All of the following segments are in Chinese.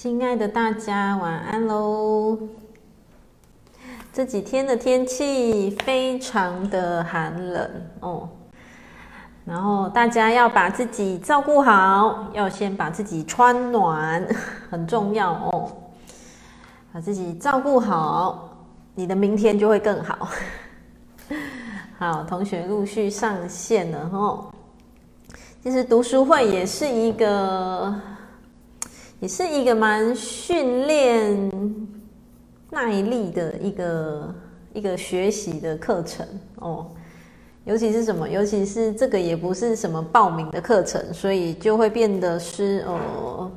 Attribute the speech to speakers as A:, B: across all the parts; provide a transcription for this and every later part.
A: 亲爱的大家，晚安喽！这几天的天气非常的寒冷哦，然后大家要把自己照顾好，要先把自己穿暖，很重要哦。把自己照顾好，你的明天就会更好。好，同学陆续上线了哦。其实读书会也是一个。也是一个蛮训练耐力的一个一个学习的课程哦，尤其是什么？尤其是这个也不是什么报名的课程，所以就会变得是呃，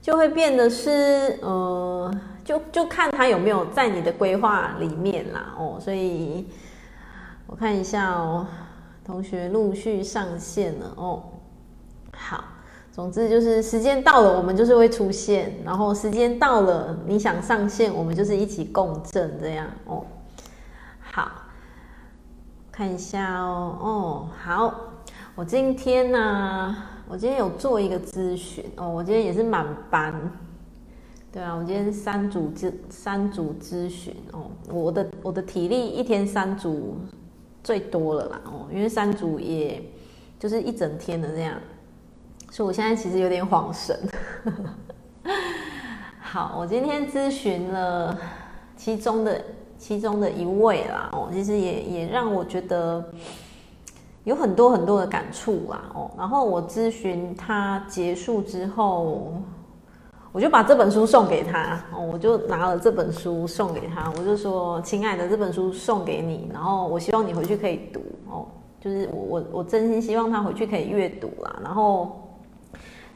A: 就会变得是呃，就就看他有没有在你的规划里面啦哦，所以我看一下哦，同学陆续上线了哦，好。总之就是时间到了，我们就是会出现；然后时间到了，你想上线，我们就是一起共振这样哦。好，看一下哦哦，好，我今天呢、我今天有做一个咨询哦，我今天也是满班，对啊，我今天三组咨三组咨询哦，我的我的体力一天三组最多了啦哦，因为三组也就是一整天的这样。所以我现在其实有点恍神。好，我今天咨询了其中的其中的一位啦，哦，其实也也让我觉得有很多很多的感触啦，哦，然后我咨询他结束之后，我就把这本书送给他，哦，我就拿了这本书送给他，我就说：“亲爱的，这本书送给你，然后我希望你回去可以读哦，就是我我我真心希望他回去可以阅读啦，然后。”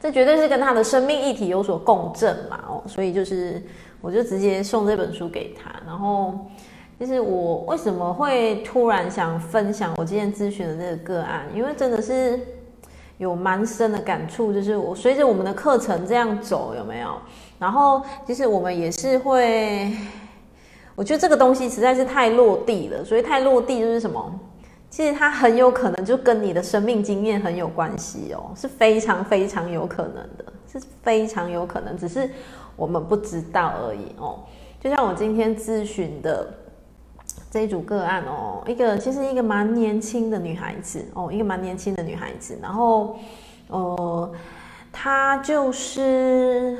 A: 这绝对是跟他的生命议题有所共振嘛，哦，所以就是我就直接送这本书给他。然后，其实我为什么会突然想分享我今天咨询的这个个案？因为真的是有蛮深的感触，就是我随着我们的课程这样走，有没有？然后，其实我们也是会，我觉得这个东西实在是太落地了，所以太落地就是什么？其实它很有可能就跟你的生命经验很有关系哦，是非常非常有可能的，是非常有可能，只是我们不知道而已哦。就像我今天咨询的这一组个案哦，一个其实一个蛮年轻的女孩子哦，一个蛮年轻的女孩子，然后呃，她就是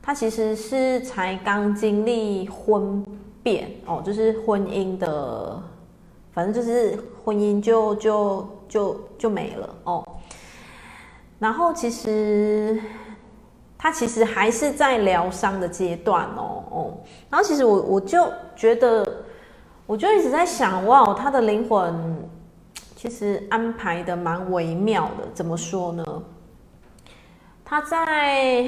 A: 她其实是才刚经历婚变哦，就是婚姻的。反正就是婚姻就就就就没了哦，然后其实他其实还是在疗伤的阶段哦哦，然后其实我我就觉得，我就一直在想哇，他的灵魂其实安排的蛮微妙的，怎么说呢？他在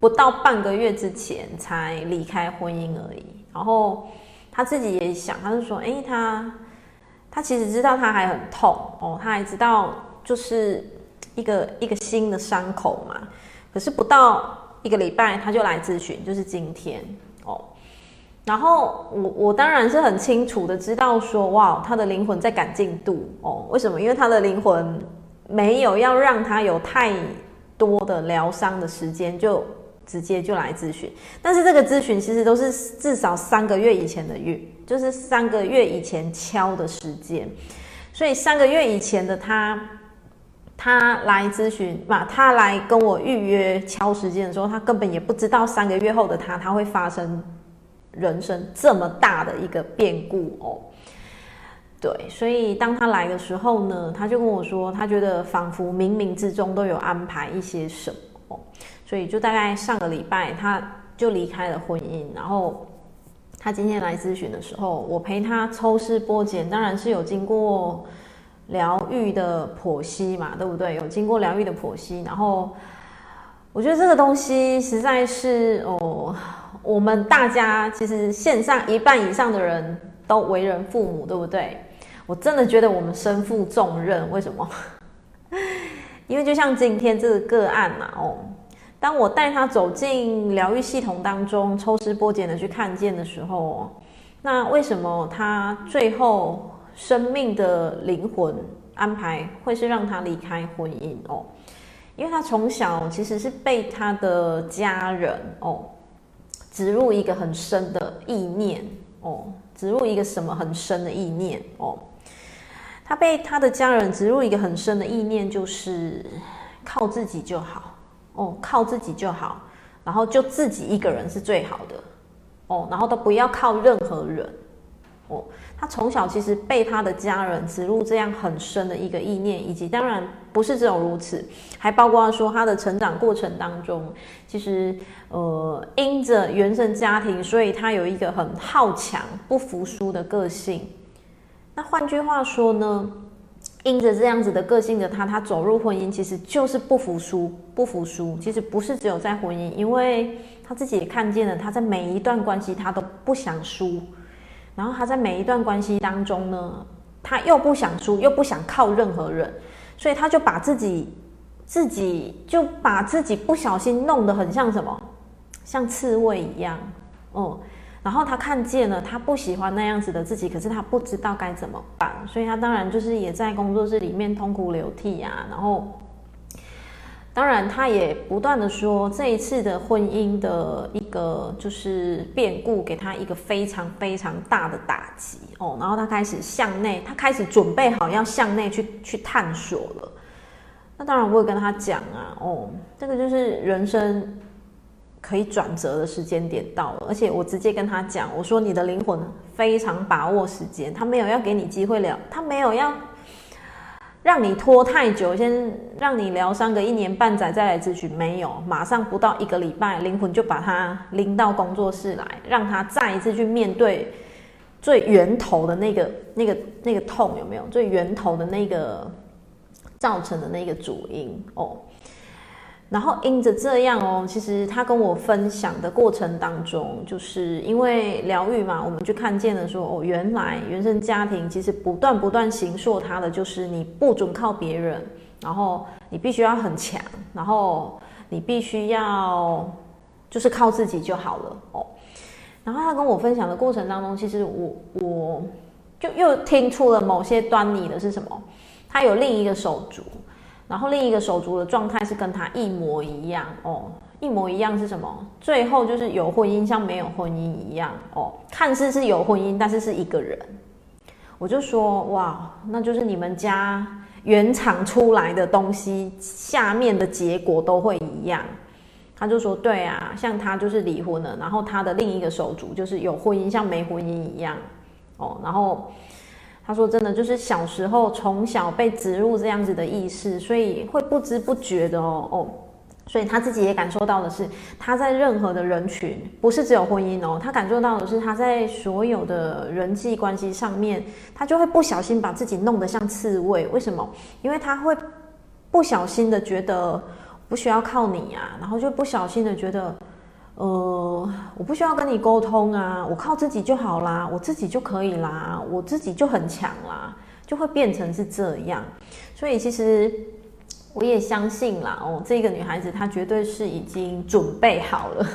A: 不到半个月之前才离开婚姻而已，然后。他自己也想，他就说：“哎，他他其实知道他还很痛哦，他还知道就是一个一个新的伤口嘛。可是不到一个礼拜，他就来咨询，就是今天哦。然后我我当然是很清楚的知道说，哇，他的灵魂在赶进度哦。为什么？因为他的灵魂没有要让他有太多的疗伤的时间，就。”直接就来咨询，但是这个咨询其实都是至少三个月以前的月，就是三个月以前敲的时间，所以三个月以前的他，他来咨询嘛，他来跟我预约敲时间的时候，他根本也不知道三个月后的他，他会发生人生这么大的一个变故哦。对，所以当他来的时候呢，他就跟我说，他觉得仿佛冥冥之中都有安排一些什么。所以就大概上个礼拜，他就离开了婚姻。然后他今天来咨询的时候，我陪他抽丝剥茧，当然是有经过疗愈的剖析嘛，对不对？有经过疗愈的剖析。然后我觉得这个东西实在是哦，我们大家其实线上一半以上的人都为人父母，对不对？我真的觉得我们身负重任。为什么？因为就像今天这个个案嘛，哦。当我带他走进疗愈系统当中，抽丝剥茧的去看见的时候，那为什么他最后生命的灵魂安排会是让他离开婚姻哦？因为他从小其实是被他的家人哦植入一个很深的意念哦，植入一个什么很深的意念哦，他被他的家人植入一个很深的意念，就是靠自己就好哦，靠自己就好，然后就自己一个人是最好的哦，然后都不要靠任何人哦。他从小其实被他的家人植入这样很深的一个意念，以及当然不是只有如此，还包括说他的成长过程当中，其实呃因着原生家庭，所以他有一个很好强、不服输的个性。那换句话说呢，因着这样子的个性的他，他走入婚姻其实就是不服输、不服输。其实不是只有在婚姻，因为他自己也看见了，他在每一段关系他都不想输。然后他在每一段关系当中呢，他又不想输，又不想靠任何人，所以他就把自己自己就把自己不小心弄得很像什么，像刺猬一样，哦、然后他看见了，他不喜欢那样子的自己，可是他不知道该怎么办，所以他当然就是也在工作室里面痛哭流涕啊，然后。当然，他也不断的说，这一次的婚姻的一个就是变故，给他一个非常非常大的打击哦。然后他开始向内，他开始准备好要向内去去探索了。那当然，我会跟他讲啊，哦，这个就是人生可以转折的时间点到了，而且我直接跟他讲，我说你的灵魂非常把握时间，他没有要给你机会了，他没有要。让你拖太久，先让你疗伤个一年半载再来咨询，没有，马上不到一个礼拜，灵魂就把他拎到工作室来，让他再一次去面对最源头的那个、那个、那个痛，有没有？最源头的那个造成的那个主因哦。然后因着这样哦，其实他跟我分享的过程当中，就是因为疗愈嘛，我们就看见了说哦，原来原生家庭其实不断不断形塑他的，就是你不准靠别人，然后你必须要很强，然后你必须要就是靠自己就好了哦。然后他跟我分享的过程当中，其实我我就又听出了某些端倪的是什么？他有另一个手足。然后另一个手足的状态是跟他一模一样哦，一模一样是什么？最后就是有婚姻像没有婚姻一样哦，看似是有婚姻，但是是一个人。我就说哇，那就是你们家原厂出来的东西，下面的结果都会一样。他就说对啊，像他就是离婚了，然后他的另一个手足就是有婚姻像没婚姻一样哦，然后。他说：“真的，就是小时候从小被植入这样子的意识，所以会不知不觉的哦哦，所以他自己也感受到的是，他在任何的人群，不是只有婚姻哦，他感受到的是他在所有的人际关系上面，他就会不小心把自己弄得像刺猬。为什么？因为他会不小心的觉得不需要靠你啊，然后就不小心的觉得。”呃，我不需要跟你沟通啊，我靠自己就好啦，我自己就可以啦，我自己就很强啦，就会变成是这样。所以其实我也相信啦，哦，这个女孩子她绝对是已经准备好了，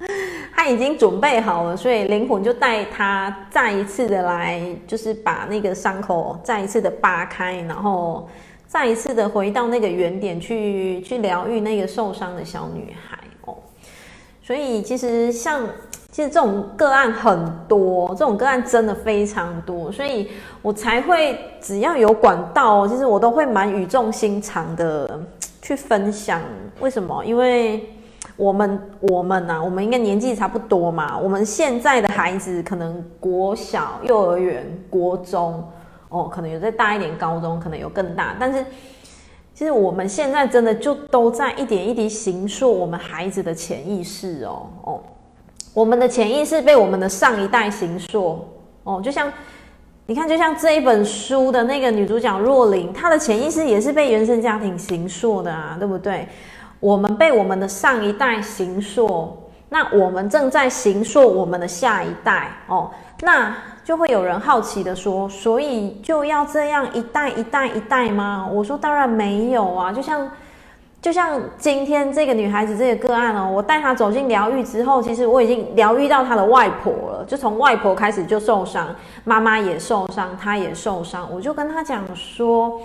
A: 她已经准备好了，所以灵魂就带她再一次的来，就是把那个伤口再一次的扒开，然后再一次的回到那个原点去，去疗愈那个受伤的小女孩。所以其实像其实这种个案很多，这种个案真的非常多，所以我才会只要有管道，其实我都会蛮语重心长的去分享。为什么？因为我们我们啊，我们应该年纪差不多嘛。我们现在的孩子可能国小、幼儿园、国中，哦，可能有再大一点，高中可能有更大，但是。其实我们现在真的就都在一点一滴形塑我们孩子的潜意识哦哦，我们的潜意识被我们的上一代形塑哦，就像你看，就像这一本书的那个女主角若琳，她的潜意识也是被原生家庭形塑的啊，对不对？我们被我们的上一代形塑，那我们正在形塑我们的下一代哦，那。就会有人好奇的说，所以就要这样一代一代一代吗？我说当然没有啊，就像就像今天这个女孩子这个个案哦，我带她走进疗愈之后，其实我已经疗愈到她的外婆了，就从外婆开始就受伤，妈妈也受伤，她也受伤，我就跟她讲说，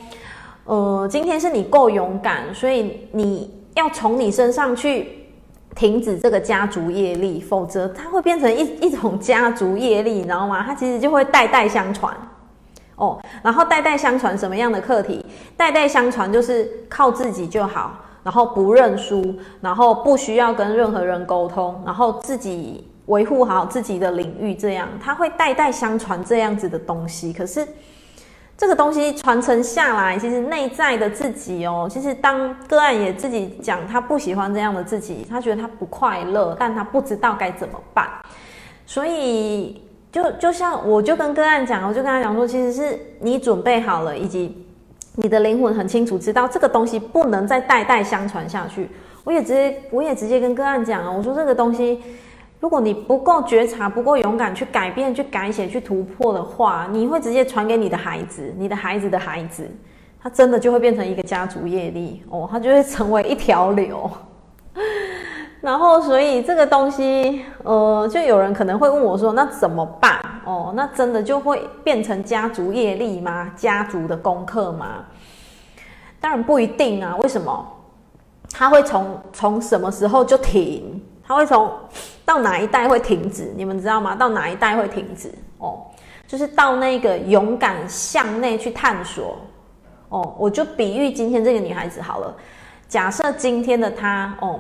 A: 呃，今天是你够勇敢，所以你要从你身上去停止这个家族业力，否则它会变成一 一种家族业力，你知道吗？它其实就会代代相传。哦，然后代代相传什么样的课题？代代相传就是靠自己就好，然后不认输，然后不需要跟任何人沟通，然后自己维护好自己的领域，这样它会代代相传这样子的东西。可是这个东西传承下来，其实内在的自己哦，其实当个案也自己讲，他不喜欢这样的自己，他觉得他不快乐，但他不知道该怎么办，所以。就就像我就跟个案讲，我就跟他讲说，其实是你准备好了，以及你的灵魂很清楚知道这个东西不能再代代相传下去。我也直接我也直接跟个案讲啊，我说这个东西，如果你不够觉察、不够勇敢去改变、去改写、去突破的话，你会直接传给你的孩子，你的孩子的孩子，他真的就会变成一个家族业力哦，他就会成为一条流。然后，所以这个东西，呃，就有人可能会问我说：“那怎么办？哦，那真的就会变成家族业力吗？家族的功课吗？”当然不一定啊。为什么？他会从从什么时候就停？他会从到哪一代会停止？你们知道吗？到哪一代会停止？哦，就是到那个勇敢向内去探索。哦，我就比喻今天这个女孩子好了。假设今天的她，哦。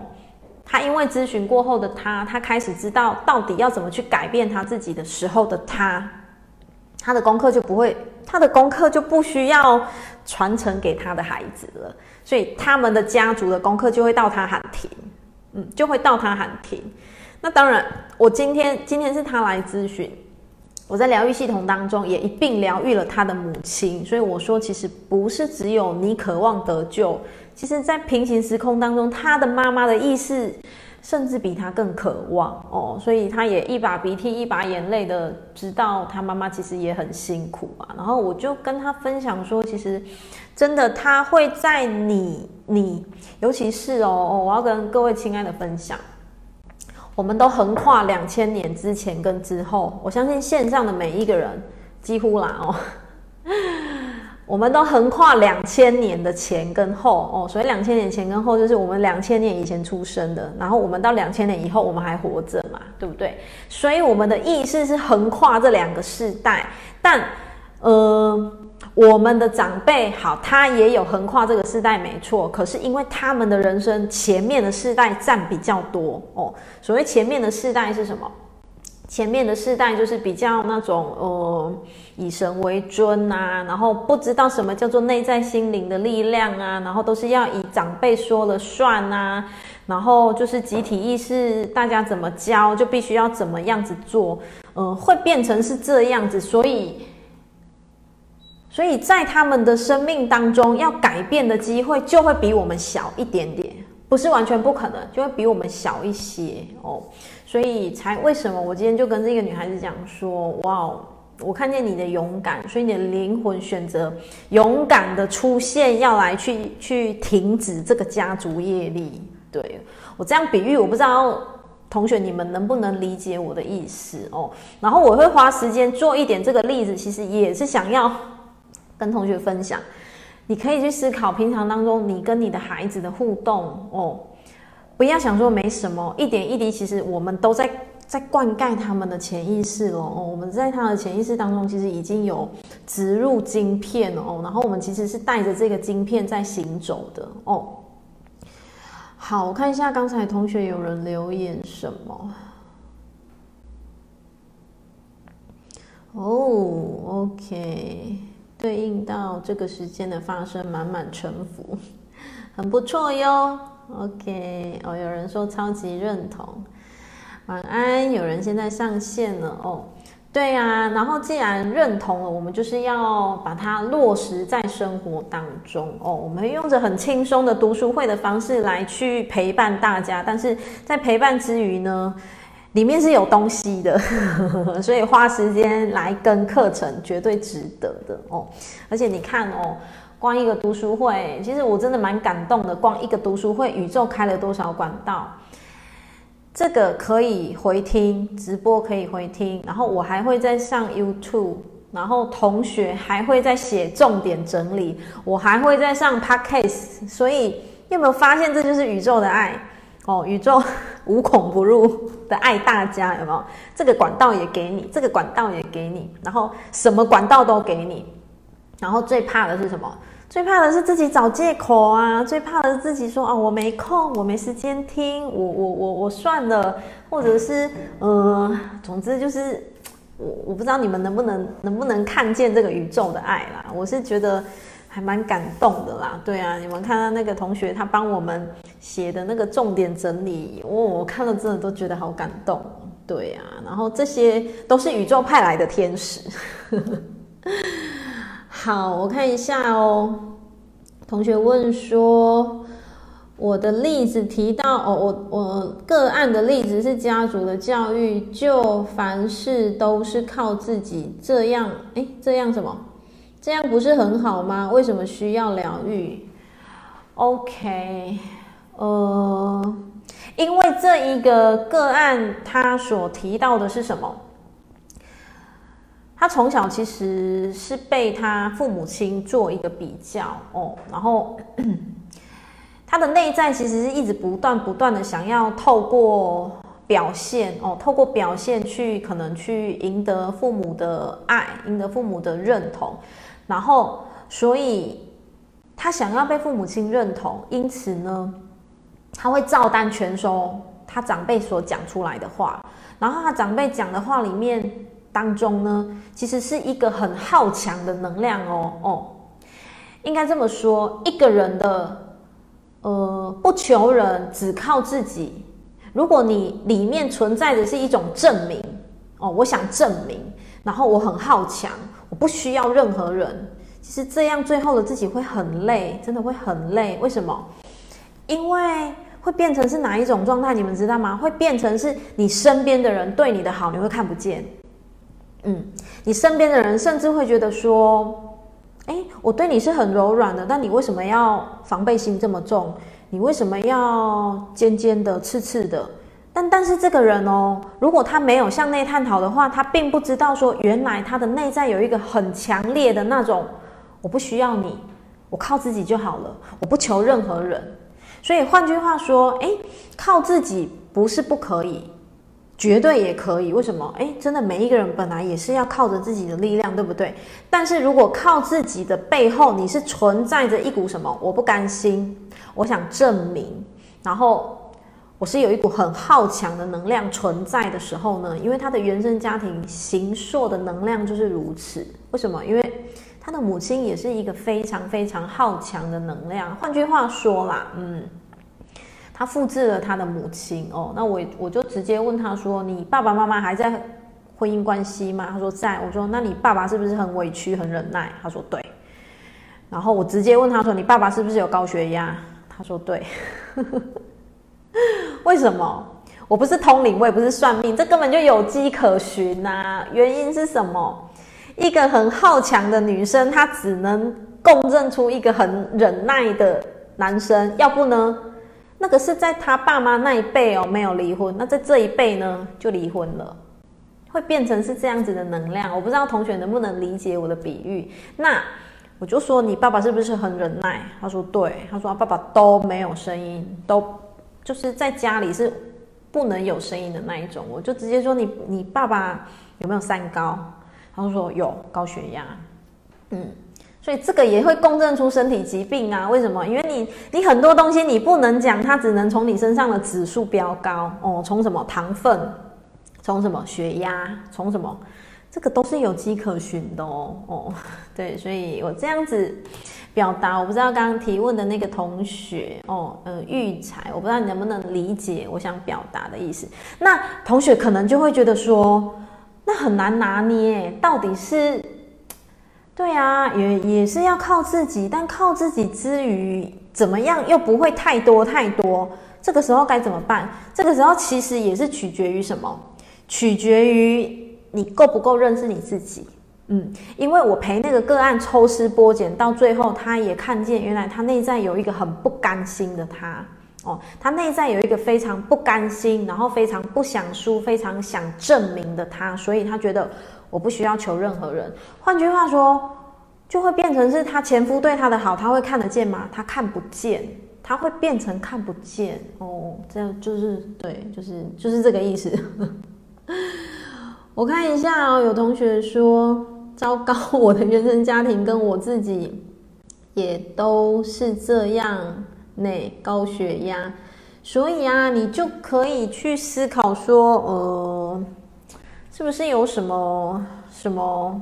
A: 她因为咨询过后的她，她开始知道到底要怎么去改变她自己的时候的她，她的功课就不会，她的功课就不需要传承给她的孩子了，所以他们的家族的功课就会到她喊停，嗯，就会到他喊停。那当然，我今天今天是他来咨询，我在疗愈系统当中也一并疗愈了他的母亲，所以我说，其实不是只有你渴望得救。其实，在平行时空当中，他的妈妈的意识甚至比他更渴望哦，所以他也一把鼻涕一把眼泪的知道他妈妈其实也很辛苦啊。然后我就跟他分享说，其实真的他会在你你，尤其是哦哦，我要跟各位亲爱的分享，我们都横跨两千年之前跟之后，我相信线上的每一个人几乎啦哦。我们都横跨两千年的前跟后哦，所以两千年前跟后就是我们两千年以前出生的，然后我们到两千年以后我们还活着嘛，对不对？所以我们的意识是横跨这两个世代，但呃，我们的长辈好，他也有横跨这个世代没错，可是因为他们的人生前面的世代占比较多哦，所谓前面的世代是什么？前面的世代就是比较那种呃以神为尊啊，然后不知道什么叫做内在心灵的力量啊，然后都是要以长辈说了算啊，然后就是集体意识，大家怎么教就必须要怎么样子做，呃，会变成是这样子，所以所以在他们的生命当中要改变的机会就会比我们小一点点，不是完全不可能，就会比我们小一些哦。所以才为什么我今天就跟这个女孩子讲说，哇，我看见你的勇敢，所以你的灵魂选择勇敢的出现，要来去去停止这个家族业力。对，我这样比喻，我不知道同学你们能不能理解我的意思哦。然后我会花时间做一点这个例子，其实也是想要跟同学分享，你可以去思考平常当中你跟你的孩子的互动哦。不要想说没什么，一点一滴，其实我们都在在灌溉他们的潜意识哦。我们在他的潜意识当中，其实已经有植入晶片哦。然后我们其实是带着这个晶片在行走的哦。好，我看一下刚才同学有人留言什么。哦，OK，对应到这个时间的发生，满满臣服，很不错哟。OK，哦，有人说超级认同，晚安。有人现在上线了哦，对呀、啊。然后既然认同了，我们就是要把它落实在生活当中哦。我们用着很轻松的读书会的方式来去陪伴大家，但是在陪伴之余呢，里面是有东西的，所以花时间来跟课程绝对值得的哦。而且你看哦。光一个读书会，其实我真的蛮感动的。光一个读书会，宇宙开了多少管道？这个可以回听直播，可以回听。然后我还会再上 YouTube 然后同学还会在写重点整理，我还会在上 podcast，所以你有没有发现这就是宇宙的爱哦？宇宙 无孔不入的爱大家，有没有？这个管道也给你，这个管道也给你，然后什么管道都给你，然后最怕的是什么？最怕的是自己找借口啊！最怕的是自己说啊，我没空，我没时间听，我我我我算了，或者是呃，总之就是我我不知道你们能不能能不能看见这个宇宙的爱啦。我是觉得还蛮感动的啦。对啊，你们看到那个同学他帮我们写的那个重点整理，我我看了真的都觉得好感动。对啊，然后这些都是宇宙派来的天使。好，我看一下哦。同学问说，我的例子提到哦，我我个案的例子是家族的教育，就凡事都是靠自己，这样诶，这样什么？这样不是很好吗？为什么需要疗愈？OK，呃，因为这一个个案，他所提到的是什么？他从小其实是被他父母亲做一个比较哦，然后 他的内在其实是一直不断不断的想要透过表现哦，透过表现去可能去赢得父母的爱，赢得父母的认同，然后所以他想要被父母亲认同，因此呢，他会照单全收他长辈所讲出来的话，然后他长辈讲的话里面。当中呢，其实是一个很好强的能量哦哦，应该这么说，一个人的呃不求人，只靠自己。如果你里面存在的是一种证明哦，我想证明，然后我很好强，不需要任何人。其实这样最后的自己会很累，真的会很累。为什么？因为会变成是哪一种状态？你们知道吗？会变成是你身边的人对你的好，你会看不见。嗯，你身边的人甚至会觉得说，哎，我对你是很柔软的，但你为什么要防备心这么重？你为什么要尖尖的、刺刺的？但但是这个人哦，如果他没有向内探讨的话，他并不知道说，原来他的内在有一个很强烈的那种，我不需要你，我靠自己就好了，我不求任何人。所以换句话说，哎，靠自己不是不可以。绝对也可以，为什么？诶，真的每一个人本来也是要靠着自己的力量，对不对？但是如果靠自己的背后，你是存在着一股什么？我不甘心，我想证明，然后我是有一股很好强的能量存在的时候呢？因为他的原生家庭形硕的能量就是如此。为什么？因为他的母亲也是一个非常非常好强的能量。换句话说啦，嗯。他复制了他的母亲哦，那我我就直接问他说：“你爸爸妈妈还在婚姻关系吗？”他说在。我说：“那你爸爸是不是很委屈、很忍耐？”他说对。然后我直接问他说：“你爸爸是不是有高血压？”他说对。为什么？我不是通灵，我也不是算命，这根本就有迹可循呐。原因是什么？一个很好强的女生，她只能共振出一个很忍耐的男生，要不呢？那个是在他爸妈那一辈哦，没有离婚。那在这一辈呢，就离婚了，会变成是这样子的能量。我不知道同学能不能理解我的比喻。那我就说，你爸爸是不是很忍耐？他说对。他说爸爸都没有声音，都就是在家里是不能有声音的那一种。我就直接说，你你爸爸有没有三高？他就说有高血压。嗯。所以这个也会共振出身体疾病啊？为什么？因为你你很多东西你不能讲，它只能从你身上的指数飙高哦，从什么糖分，从什么血压，从什么，这个都是有迹可循的哦哦。对，所以我这样子表达，我不知道刚刚提问的那个同学哦，呃，育才，我不知道你能不能理解我想表达的意思。那同学可能就会觉得说，那很难拿捏，到底是。对啊，也也是要靠自己，但靠自己之余，怎么样又不会太多太多？这个时候该怎么办？这个时候其实也是取决于什么？取决于你够不够认识你自己。嗯，因为我陪那个个案抽丝剥茧，到最后他也看见，原来他内在有一个很不甘心的他。哦，他内在有一个非常不甘心，然后非常不想输，非常想证明的他，所以他觉得。我不需要求任何人。换句话说，就会变成是他前夫对他的好，他会看得见吗？他看不见，他会变成看不见哦。这样就是对，就是就是这个意思。我看一下哦，有同学说，糟糕，我的原生家庭跟我自己也都是这样，那高血压。所以啊，你就可以去思考说，呃，是不是有什么什么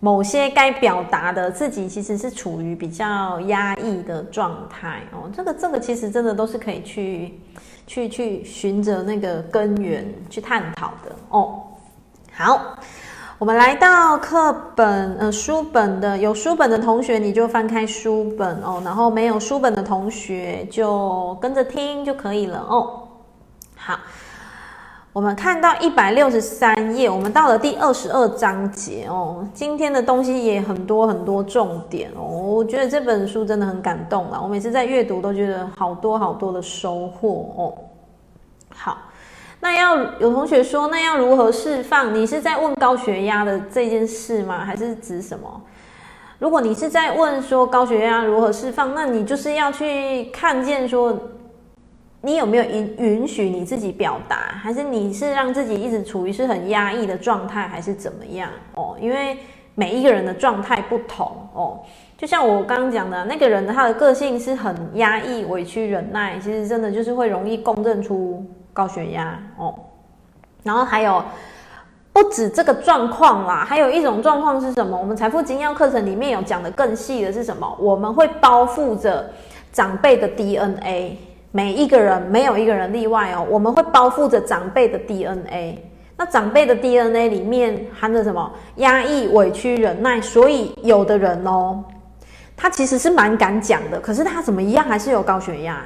A: 某些该表达的自己其实是处于比较压抑的状态哦。这个这个其实真的都是可以去去去寻着那个根源去探讨的哦。好。我们来到课本，呃，书本的有书本的同学，你就翻开书本哦，然后没有书本的同学就跟着听就可以了哦。好，我们看到一百六十三页，我们到了第二十二章节哦。今天的东西也很多很多重点哦，我觉得这本书真的很感动了，我每次在阅读都觉得好多好多的收获哦。好。那要有同学说，那要如何释放？你是在问高血压的这件事吗？还是指什么？如果你是在问说高血压如何释放，那你就是要去看见说，你有没有允允许你自己表达，还是你是让自己一直处于是很压抑的状态，还是怎么样？哦，因为每一个人的状态不同哦。就像我刚刚讲的，那个人他的个性是很压抑、委屈、忍耐，其实真的就是会容易共振出。高血压哦，然后还有不止这个状况啦，还有一种状况是什么？我们财富精要课程里面有讲的更细的是什么？我们会包覆着长辈的 DNA，每一个人没有一个人例外哦。我们会包覆着长辈的 DNA，那长辈的 DNA 里面含着什么？压抑、委屈、忍耐。所以有的人哦，他其实是蛮敢讲的，可是他怎么一样还是有高血压？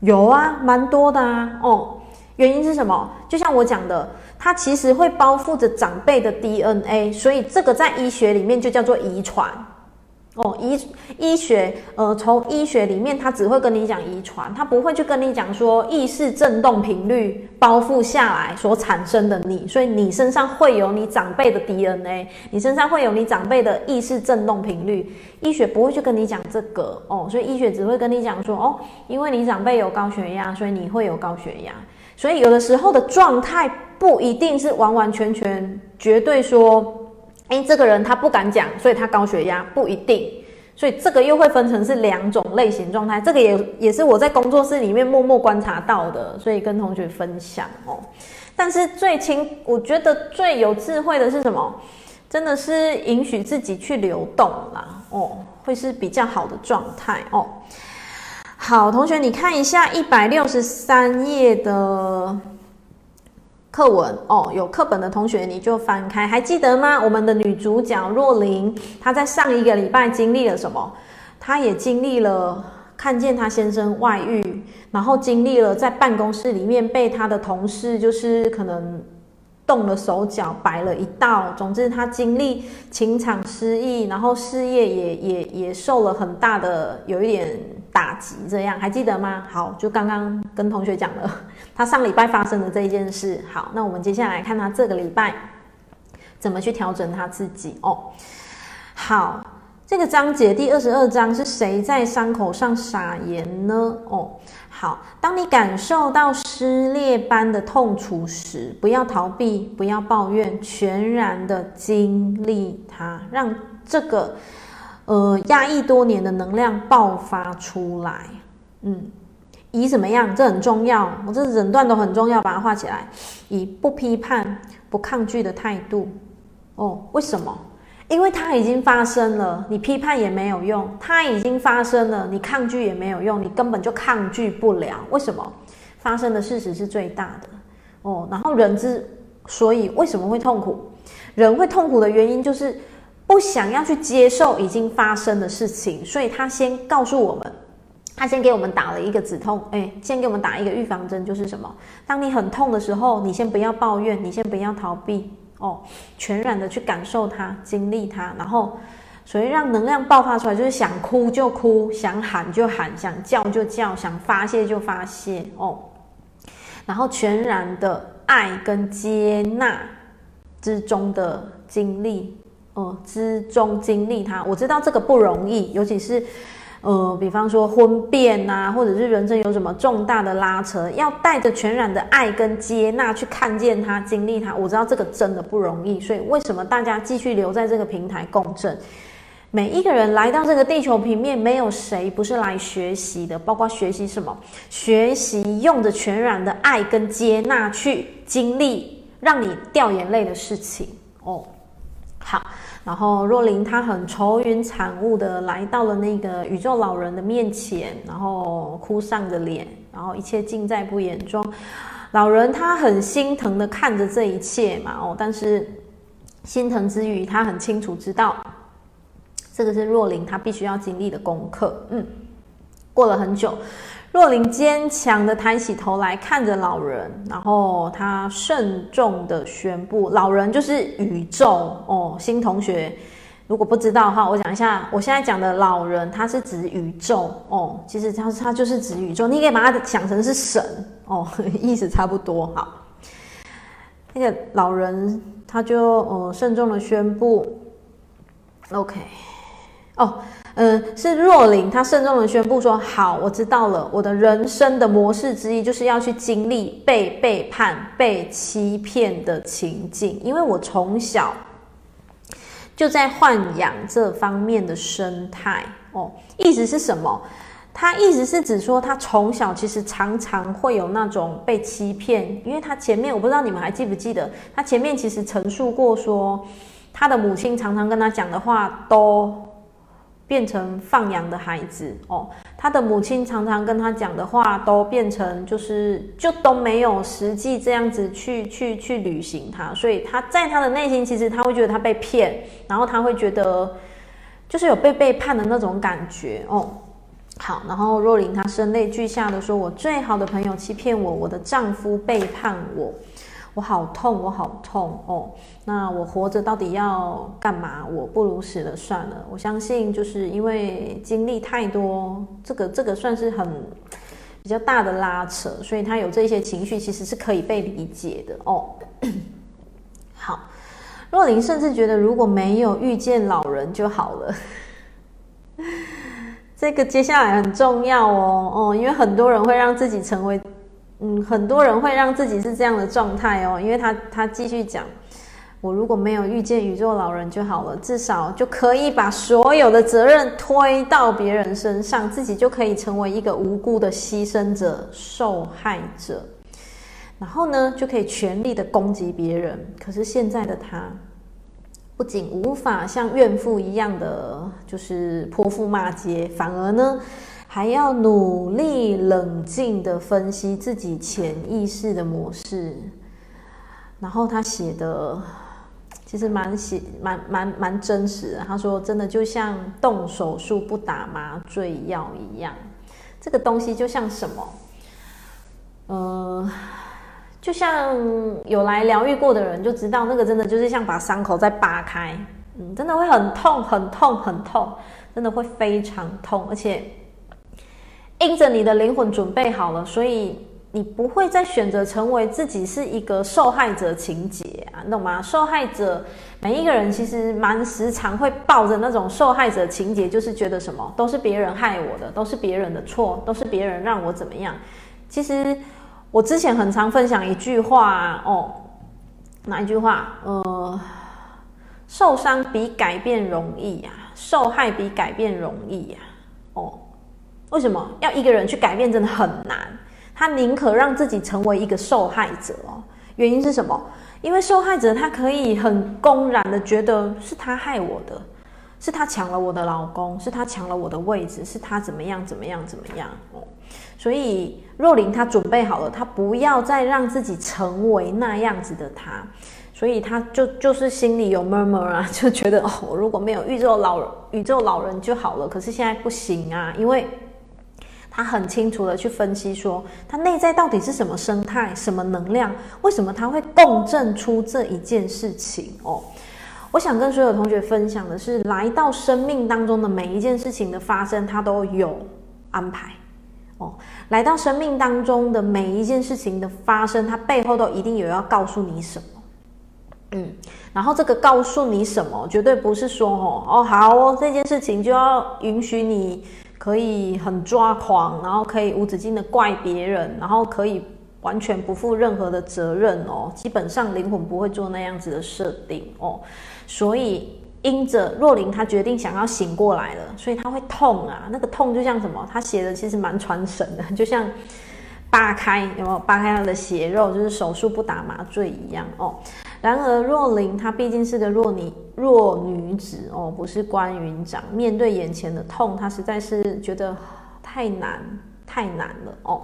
A: 有啊，蛮多的啊，哦。原因是什么？就像我讲的，它其实会包覆着长辈的 DNA，所以这个在医学里面就叫做遗传。哦，医医学，呃，从医学里面，它只会跟你讲遗传，它不会去跟你讲说意识振动频率包覆下来所产生的你，所以你身上会有你长辈的 DNA，你身上会有你长辈的意识振动频率。医学不会去跟你讲这个哦，所以医学只会跟你讲说，哦，因为你长辈有高血压，所以你会有高血压。所以有的时候的状态不一定是完完全全绝对说，诶，这个人他不敢讲，所以他高血压不一定。所以这个又会分成是两种类型状态，这个也也是我在工作室里面默默观察到的，所以跟同学分享哦。但是最轻，我觉得最有智慧的是什么？真的是允许自己去流动啦，哦，会是比较好的状态哦。好，同学，你看一下一百六十三页的课文哦。有课本的同学你就翻开，还记得吗？我们的女主角若琳，她在上一个礼拜经历了什么？她也经历了看见她先生外遇，然后经历了在办公室里面被她的同事就是可能动了手脚，摆了一道。总之，她经历情场失意，然后事业也也也受了很大的有一点。打击这样还记得吗？好，就刚刚跟同学讲了，他上礼拜发生的这一件事。好，那我们接下来看他这个礼拜怎么去调整他自己哦。好，这个章节第二十二章是谁在伤口上撒盐呢？哦，好，当你感受到撕裂般的痛楚时，不要逃避，不要抱怨，全然的经历它，让这个。呃，压抑多年的能量爆发出来，嗯，以怎么样？这很重要，我这整段都很重要，把它画起来。以不批判、不抗拒的态度。哦，为什么？因为它已经发生了，你批判也没有用。它已经发生了，你抗拒也没有用，你根本就抗拒不了。为什么？发生的事实是最大的。哦，然后人之所以为什么会痛苦？人会痛苦的原因就是。不想要去接受已经发生的事情，所以他先告诉我们，他先给我们打了一个止痛，哎，先给我们打一个预防针，就是什么？当你很痛的时候，你先不要抱怨，你先不要逃避，哦，全然的去感受它，经历它，然后，所以让能量爆发出来，就是想哭就哭，想喊就喊，想叫就叫，想发泄就发泄，哦，然后全然的爱跟接纳。之中的经历，呃，之中经历它。我知道这个不容易，尤其是。呃，比方说婚变啊，或者是人生有什么重大的拉扯，要带着全然的爱跟接纳去看见它、经历它。我知道这个真的不容易，所以为什么大家继续留在这个平台共振？每一个人来到这个地球平面，没有谁不是来学习的，包括学习什么？学习用着全然的爱跟接纳去经历让你掉眼泪的事情哦。好。然后若琳她很愁云惨雾的来到了那个宇宙老人的面前，然后哭丧着脸，然后一切尽在不言中。老人他很心疼的看着这一切嘛，哦，但是心疼之余，他很清楚知道，这个是若琳他必须要经历的功课。嗯，过了很久。若琳坚强的抬起头来看着老人，然后他慎重的宣布：“老人就是宇宙哦。”新同学，如果不知道的话，我讲一下，我现在讲的老人，他是指宇宙哦。其实他他就是指宇宙，你可以把它想成是神哦，意思差不多。好，那个老人他就呃慎重的宣布：“OK，哦。”嗯，是若琳，她慎重的宣布说：“好，我知道了。我的人生的模式之一，就是要去经历被背叛、被欺骗的情境，因为我从小就在豢养这方面的生态。哦，意思是什么？他意思是指说，他从小其实常常会有那种被欺骗，因为他前面我不知道你们还记不记得，他前面其实陈述过说，他的母亲常常跟他讲的话都。”变成放羊的孩子哦，他的母亲常常跟他讲的话都变成就是就都没有实际这样子去去去履行他，所以他在他的内心其实他会觉得他被骗，然后他会觉得就是有被背叛的那种感觉哦。好，然后若琳她声泪俱下的说：“我最好的朋友欺骗我，我的丈夫背叛我。”我好痛，我好痛哦！那我活着到底要干嘛？我不如死了算了。我相信，就是因为经历太多，这个这个算是很比较大的拉扯，所以他有这些情绪，其实是可以被理解的哦。好，若琳甚至觉得，如果没有遇见老人就好了。这个接下来很重要哦哦，因为很多人会让自己成为。嗯，很多人会让自己是这样的状态哦，因为他他继续讲，我如果没有遇见宇宙老人就好了，至少就可以把所有的责任推到别人身上，自己就可以成为一个无辜的牺牲者、受害者，然后呢，就可以全力的攻击别人。可是现在的他，不仅无法像怨妇一样的就是泼妇骂街，反而呢。还要努力冷静地分析自己潜意识的模式，然后他写的其实蛮写蛮蛮蛮真实的。他说：“真的就像动手术不打麻醉药一样，这个东西就像什么？呃，就像有来疗愈过的人就知道，那个真的就是像把伤口再扒开，嗯，真的会很痛很痛很痛，真的会非常痛，而且。”因着你的灵魂准备好了，所以你不会再选择成为自己是一个受害者情节啊，你懂吗？受害者每一个人其实蛮时常会抱着那种受害者情节，就是觉得什么都是别人害我的，都是别人的错，都是别人让我怎么样。其实我之前很常分享一句话哦，哪一句话？呃，受伤比改变容易啊，受害比改变容易呀，哦。为什么要一个人去改变真的很难？他宁可让自己成为一个受害者哦。原因是什么？因为受害者他可以很公然的觉得是他害我的，是他抢了我的老公，是他抢了我的位置，是他怎么样怎么样怎么样哦。所以若琳她准备好了，她不要再让自己成为那样子的他，所以她就就是心里有 murmur 啊，就觉得哦，如果没有宇宙老宇宙老人就好了。可是现在不行啊，因为。他很清楚的去分析说，他内在到底是什么生态、什么能量，为什么他会共振出这一件事情哦？我想跟所有同学分享的是，来到生命当中的每一件事情的发生，他都有安排哦。来到生命当中的每一件事情的发生，它背后都一定有要告诉你什么嗯，然后这个告诉你什么，绝对不是说哦哦好，这件事情就要允许你可以很抓狂，然后可以无止境的怪别人，然后可以完全不负任何的责任哦。基本上灵魂不会做那样子的设定哦。所以因着若琳她决定想要醒过来了，所以她会痛啊。那个痛就像什么？她写的其实蛮传神的，就像扒开有没有扒开她的血肉，就是手术不打麻醉一样哦。然而，若琳她毕竟是个弱女弱女子哦，不是关云长。面对眼前的痛，她实在是觉得太难太难了哦。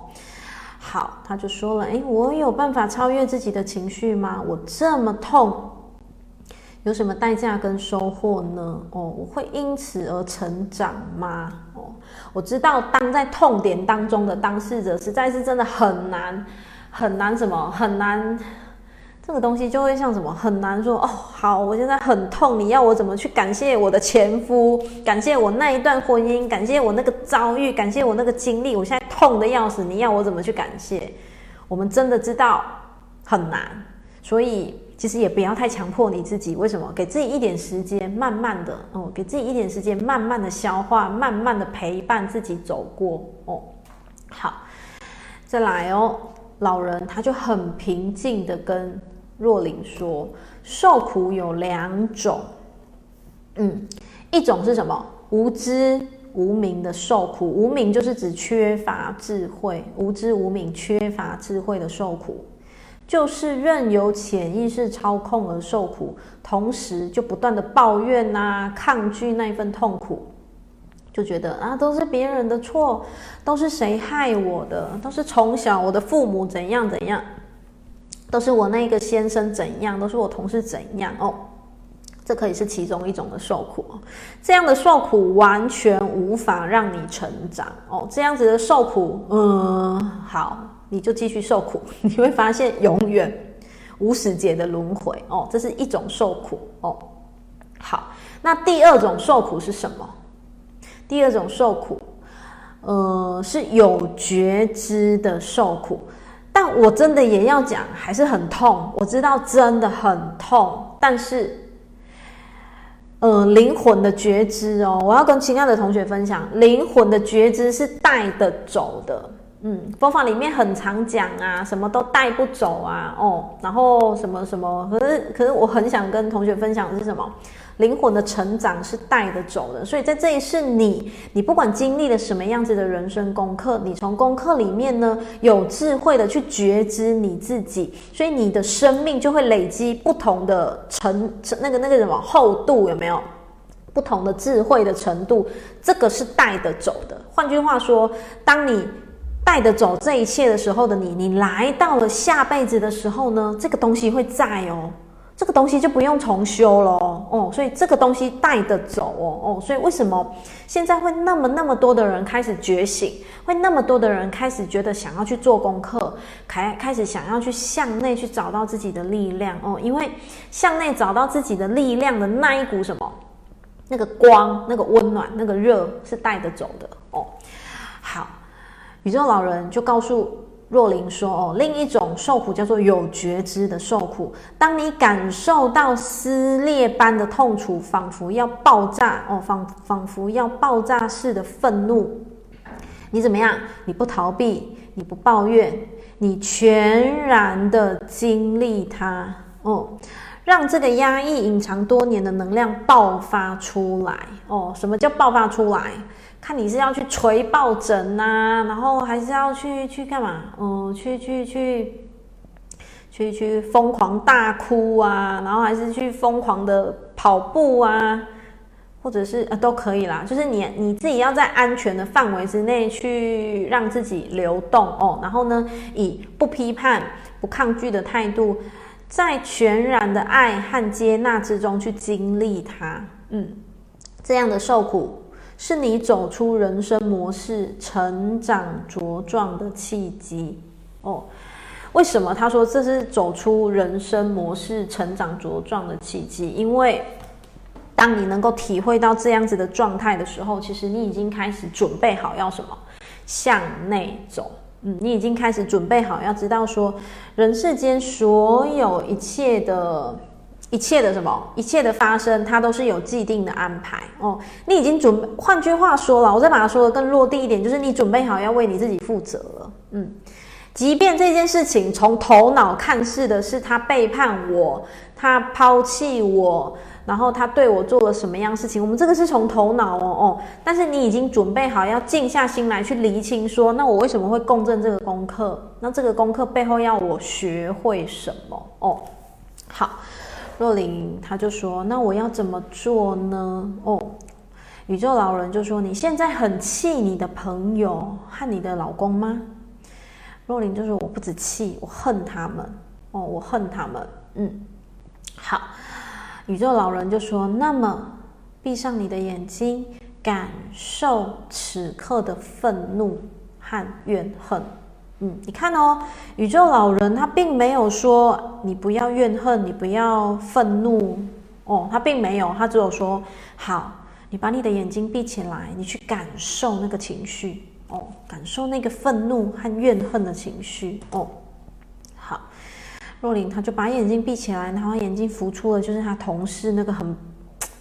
A: 好，她就说了：“诶，我有办法超越自己的情绪吗？我这么痛，有什么代价跟收获呢？哦，我会因此而成长吗？哦，我知道，当在痛点当中的当事者，实在是真的很难很难，什么很难。”这个东西就会像什么很难说哦，好，我现在很痛，你要我怎么去感谢我的前夫，感谢我那一段婚姻，感谢我那个遭遇，感谢我那个经历，我现在痛得要死，你要我怎么去感谢？我们真的知道很难，所以其实也不要太强迫你自己。为什么？给自己一点时间，慢慢的哦，给自己一点时间，慢慢的消化，慢慢的陪伴自己走过哦。好，再来哦，老人他就很平静的跟。若琳说：“受苦有两种，嗯，一种是什么？无知无明的受苦。无明就是指缺乏智慧，无知无明缺乏智慧的受苦，就是任由潜意识操控而受苦，同时就不断的抱怨呐、啊，抗拒那一份痛苦，就觉得啊，都是别人的错，都是谁害我的，都是从小我的父母怎样怎样。”都是我那个先生怎样，都是我同事怎样哦，这可以是其中一种的受苦。这样的受苦完全无法让你成长哦，这样子的受苦，嗯，好，你就继续受苦，你会发现永远无始劫的轮回哦，这是一种受苦哦。好，那第二种受苦是什么？第二种受苦，呃，是有觉知的受苦。但我真的也要讲，还是很痛。我知道真的很痛，但是，呃，灵魂的觉知哦，我要跟亲爱的同学分享，灵魂的觉知是带得走的。嗯，佛法里面很常讲啊，什么都带不走啊，哦，然后什么什么，可是可是我很想跟同学分享是什么？灵魂的成长是带得走的，所以在这一世你，你不管经历了什么样子的人生功课，你从功课里面呢，有智慧的去觉知你自己，所以你的生命就会累积不同的程，那个那个什么厚度有没有？不同的智慧的程度，这个是带得走的。换句话说，当你带得走这一切的时候的你，你来到了下辈子的时候呢，这个东西会在哦。这个东西就不用重修了哦，所以这个东西带得走哦，哦，所以为什么现在会那么那么多的人开始觉醒，会那么多的人开始觉得想要去做功课，开开始想要去向内去找到自己的力量？哦，因为向内找到自己的力量的那一股什么，那个光、那个温暖、那个热是带得走的。哦。好，宇宙老人就告诉。若琳说：“哦，另一种受苦叫做有觉知的受苦。当你感受到撕裂般的痛楚，仿佛要爆炸哦，仿仿佛要爆炸式的愤怒，你怎么样？你不逃避，你不抱怨，你全然的经历它哦，让这个压抑隐藏多年的能量爆发出来哦。什么叫爆发出来？”看你是要去捶抱枕呐、啊，然后还是要去去干嘛？嗯，去去去去去疯狂大哭啊，然后还是去疯狂的跑步啊，或者是呃都可以啦。就是你你自己要在安全的范围之内去让自己流动哦，然后呢，以不批判、不抗拒的态度，在全然的爱和接纳之中去经历它。嗯，这样的受苦。是你走出人生模式、成长茁壮的契机哦。为什么他说这是走出人生模式、成长茁壮的契机？因为当你能够体会到这样子的状态的时候，其实你已经开始准备好要什么？向内走。嗯，你已经开始准备好要知道说，人世间所有一切的一切的什么，一切的发生，它都是有既定的安排哦。你已经准备，换句话说了，我再把它说的更落地一点，就是你准备好要为你自己负责了。嗯，即便这件事情从头脑看似的是他背叛我，他抛弃我。然后他对我做了什么样事情？我们这个是从头脑哦哦，但是你已经准备好要静下心来去厘清，说那我为什么会共振这个功课？那这个功课背后要我学会什么？哦，好，若琳他就说，那我要怎么做呢？哦，宇宙老人就说，你现在很气你的朋友和你的老公吗？若琳就说，我不止气，我恨他们哦，我恨他们。嗯，好。宇宙老人就说：“那么，闭上你的眼睛，感受此刻的愤怒和怨恨。嗯，你看哦，宇宙老人他并没有说你不要怨恨，你不要愤怒哦，他并没有，他只有说好，你把你的眼睛闭起来，你去感受那个情绪哦，感受那个愤怒和怨恨的情绪哦。”好若琳，他就把眼睛闭起来，然后眼睛浮出了就是他同事那个很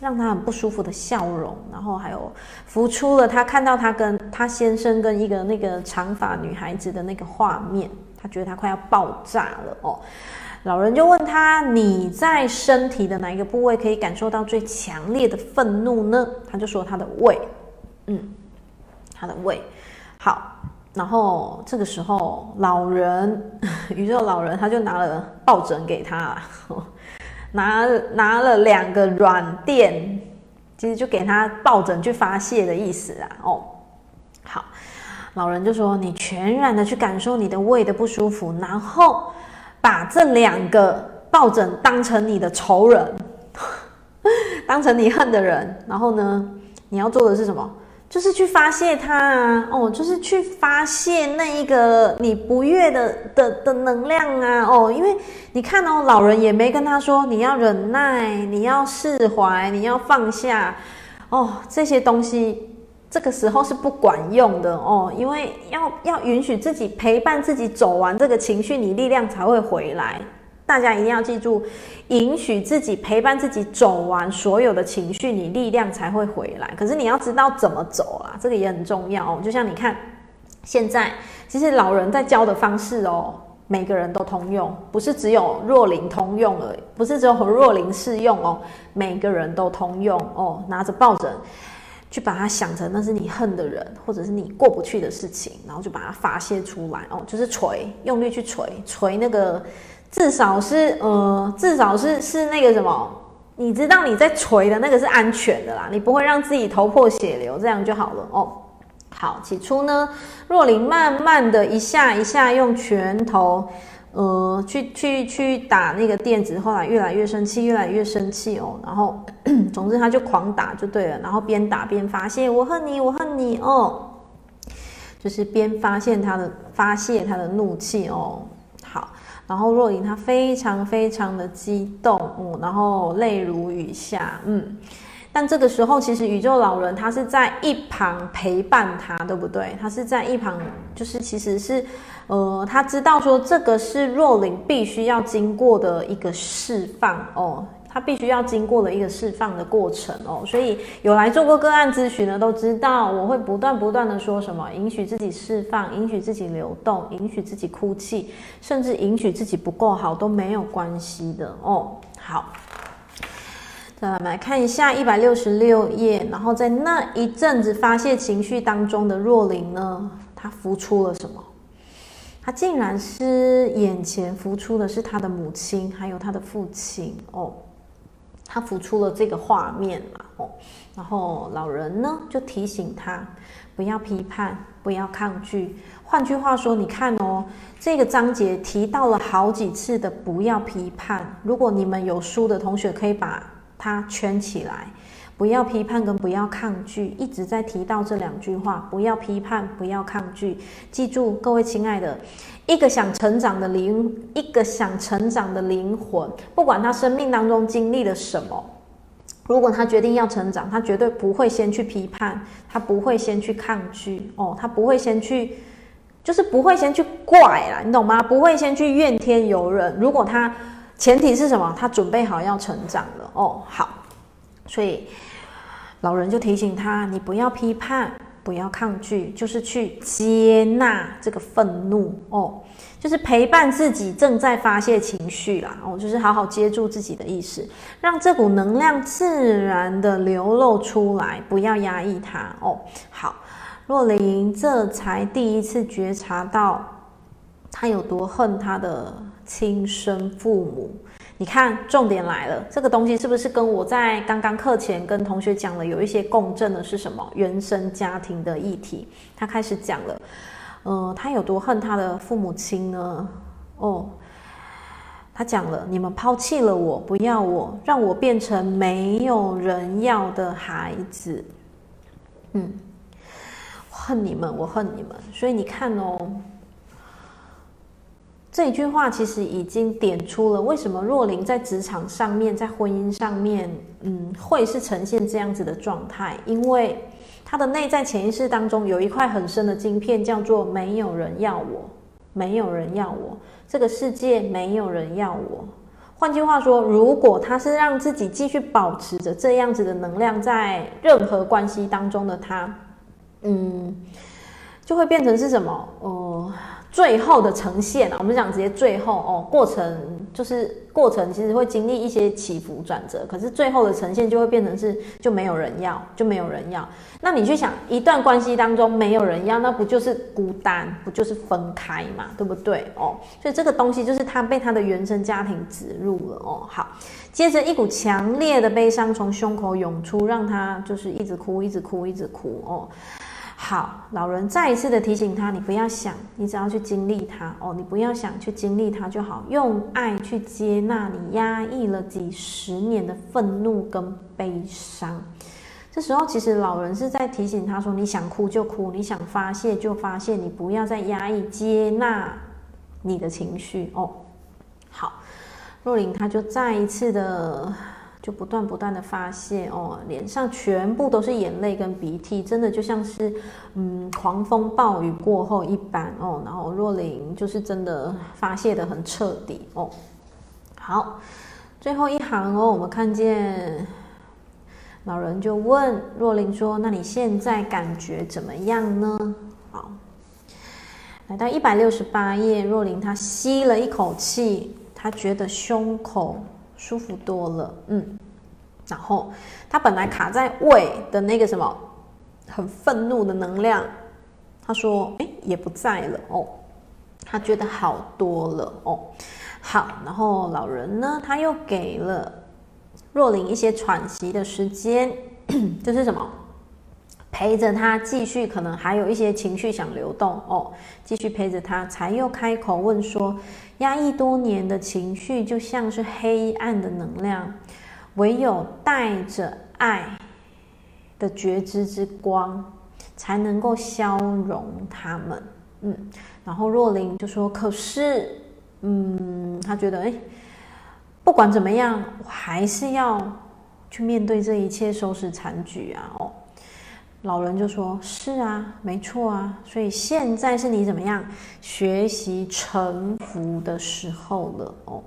A: 让他很不舒服的笑容，然后还有浮出了他看到他跟他先生跟一个那个长发女孩子的那个画面，他觉得他快要爆炸了哦。老人就问他：“你在身体的哪一个部位可以感受到最强烈的愤怒呢？”他就说：“他的胃，嗯，他的胃。”好。然后这个时候，老人 宇宙老人他就拿了抱枕给他，拿拿了两个软垫，其实就给他抱枕去发泄的意思啊。哦，好，老人就说：“你全然的去感受你的胃的不舒服，然后把这两个抱枕当成你的仇人，当成你恨的人。然后呢，你要做的是什么？”就是去发泄它啊，哦，就是去发泄那一个你不悦的的的能量啊，哦，因为你看哦，老人也没跟他说你要忍耐，你要释怀，你要放下，哦，这些东西这个时候是不管用的哦，因为要要允许自己陪伴自己走完这个情绪，你力量才会回来。大家一定要记住，允许自己陪伴自己走完所有的情绪，你力量才会回来。可是你要知道怎么走啦，这个也很重要哦。就像你看，现在其实老人在教的方式哦，每个人都通用，不是只有若琳通用而已，不是只有和若琳适用哦，每个人都通用哦。拿着抱枕去把它想成那是你恨的人，或者是你过不去的事情，然后就把它发泄出来哦，就是捶，用力去捶，捶那个。至少是呃，至少是是那个什么，你知道你在锤的那个是安全的啦，你不会让自己头破血流，这样就好了哦。好，起初呢，若琳慢慢的一下一下用拳头，呃，去去去打那个垫子，后来越来越生气，越来越生气哦。然后，总之他就狂打就对了，然后边打边发泄，我恨你，我恨你哦，就是边发现他的发泄他的怒气哦。好然后若琳她非常非常的激动，嗯，然后泪如雨下，嗯，但这个时候其实宇宙老人他是在一旁陪伴他，对不对？他是在一旁，就是其实是，呃，他知道说这个是若琳必须要经过的一个释放哦。他必须要经过了一个释放的过程哦，所以有来做过个案咨询的都知道，我会不断不断的说什么，允许自己释放，允许自己流动，允许自己哭泣，甚至允许自己不够好都没有关系的哦。好，再来我们来看一下一百六十六页，然后在那一阵子发泄情绪当中的若琳呢，她浮出了什么？她竟然是眼前浮出的是她的母亲，还有她的父亲哦。他浮出了这个画面嘛，哦，然后老人呢就提醒他不要批判，不要抗拒。换句话说，你看哦，这个章节提到了好几次的不要批判。如果你们有书的同学，可以把它圈起来。不要批判跟不要抗拒，一直在提到这两句话。不要批判，不要抗拒。记住，各位亲爱的，一个想成长的灵，一个想成长的灵魂，不管他生命当中经历了什么，如果他决定要成长，他绝对不会先去批判，他不会先去抗拒，哦，他不会先去，就是不会先去怪啦，你懂吗？不会先去怨天尤人。如果他前提是什么？他准备好要成长了哦。好，所以老人就提醒他：你不要批判，不要抗拒，就是去接纳这个愤怒哦，就是陪伴自己正在发泄情绪啦哦，就是好好接住自己的意识，让这股能量自然的流露出来，不要压抑它哦。好，若琳这才第一次觉察到他有多恨他的。亲生父母，你看，重点来了，这个东西是不是跟我在刚刚课前跟同学讲了有一些共振的？是什么？原生家庭的议题。他开始讲了，呃，他有多恨他的父母亲呢？哦，他讲了，你们抛弃了我，不要我，让我变成没有人要的孩子。嗯，恨你们，我恨你们。所以你看哦。这一句话其实已经点出了为什么若琳在职场上面，在婚姻上面，嗯，会是呈现这样子的状态，因为她的内在潜意识当中有一块很深的晶片，叫做没有人要我，没有人要我，这个世界没有人要我。换句话说，如果她是让自己继续保持着这样子的能量，在任何关系当中的她，嗯，就会变成是什么？呃。最后的呈现啊，我们讲直接最后哦，过程就是过程，其实会经历一些起伏转折，可是最后的呈现就会变成是就没有人要，就没有人要。那你去想，一段关系当中没有人要，那不就是孤单，不就是分开嘛，对不对哦？所以这个东西就是他被他的原生家庭植入了哦。好，接着一股强烈的悲伤从胸口涌出，让他就是一直哭，一直哭，一直哭哦。好，老人再一次的提醒他：你不要想，你只要去经历它哦，你不要想去经历它就好，用爱去接纳你压抑了几十年的愤怒跟悲伤。这时候，其实老人是在提醒他说：你想哭就哭，你想发泄就发泄，你不要再压抑，接纳你的情绪哦。好，若琳他就再一次的。就不断不断的发泄哦，脸上全部都是眼泪跟鼻涕，真的就像是嗯狂风暴雨过后一般哦。然后若琳就是真的发泄得很彻底哦。好，最后一行哦，我们看见老人就问若琳说：“那你现在感觉怎么样呢？”好，来到一百六十八页，若琳她吸了一口气，她觉得胸口。舒服多了，嗯，然后他本来卡在胃的那个什么很愤怒的能量，他说，哎，也不在了哦，他觉得好多了哦，好，然后老人呢，他又给了若琳一些喘息的时间，就是什么？陪着他继续，可能还有一些情绪想流动哦，继续陪着他，才又开口问说：压抑多年的情绪就像是黑暗的能量，唯有带着爱的觉知之光，才能够消融他们。嗯，然后若琳就说：可是，嗯，他觉得，哎，不管怎么样，我还是要去面对这一切，收拾残局啊！哦。老人就说：“是啊，没错啊，所以现在是你怎么样学习臣服的时候了哦。”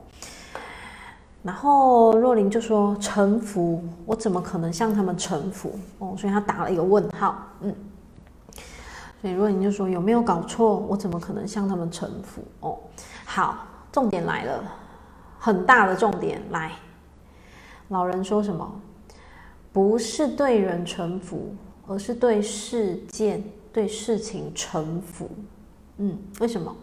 A: 然后若琳就说：“臣服，我怎么可能向他们臣服？哦，所以他打了一个问号。嗯，所以若琳就说：有没有搞错？我怎么可能向他们臣服？哦，好，重点来了，很大的重点来。老人说什么？不是对人臣服。”而是对事件、对事情臣服，嗯，为什么？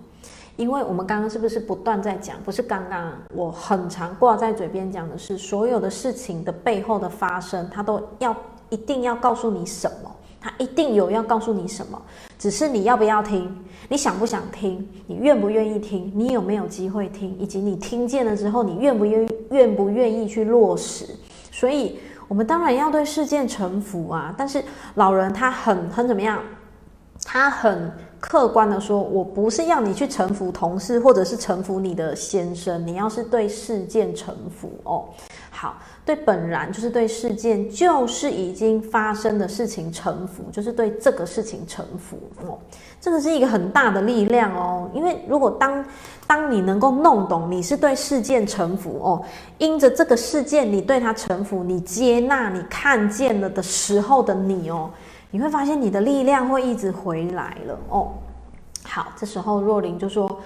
A: 因为我们刚刚是不是不断在讲？不是刚刚我很常挂在嘴边讲的是，所有的事情的背后的发生，它都要一定要告诉你什么？它一定有要告诉你什么？只是你要不要听？你想不想听？你愿不愿意听？你有没有机会听？以及你听见了之后，你愿不愿愿不愿意去落实？所以。我们当然要对事件臣服啊，但是老人他很很怎么样？他很客观的说，我不是要你去臣服同事，或者是臣服你的先生，你要是对事件臣服哦。好，对本然就是对事件，就是已经发生的事情臣服，就是对这个事情臣服哦。这个是一个很大的力量哦，因为如果当当你能够弄懂你是对事件臣服哦，因着这个事件你对它臣服，你接纳你看见了的时候的你哦，你会发现你的力量会一直回来了哦。好，这时候若琳就说。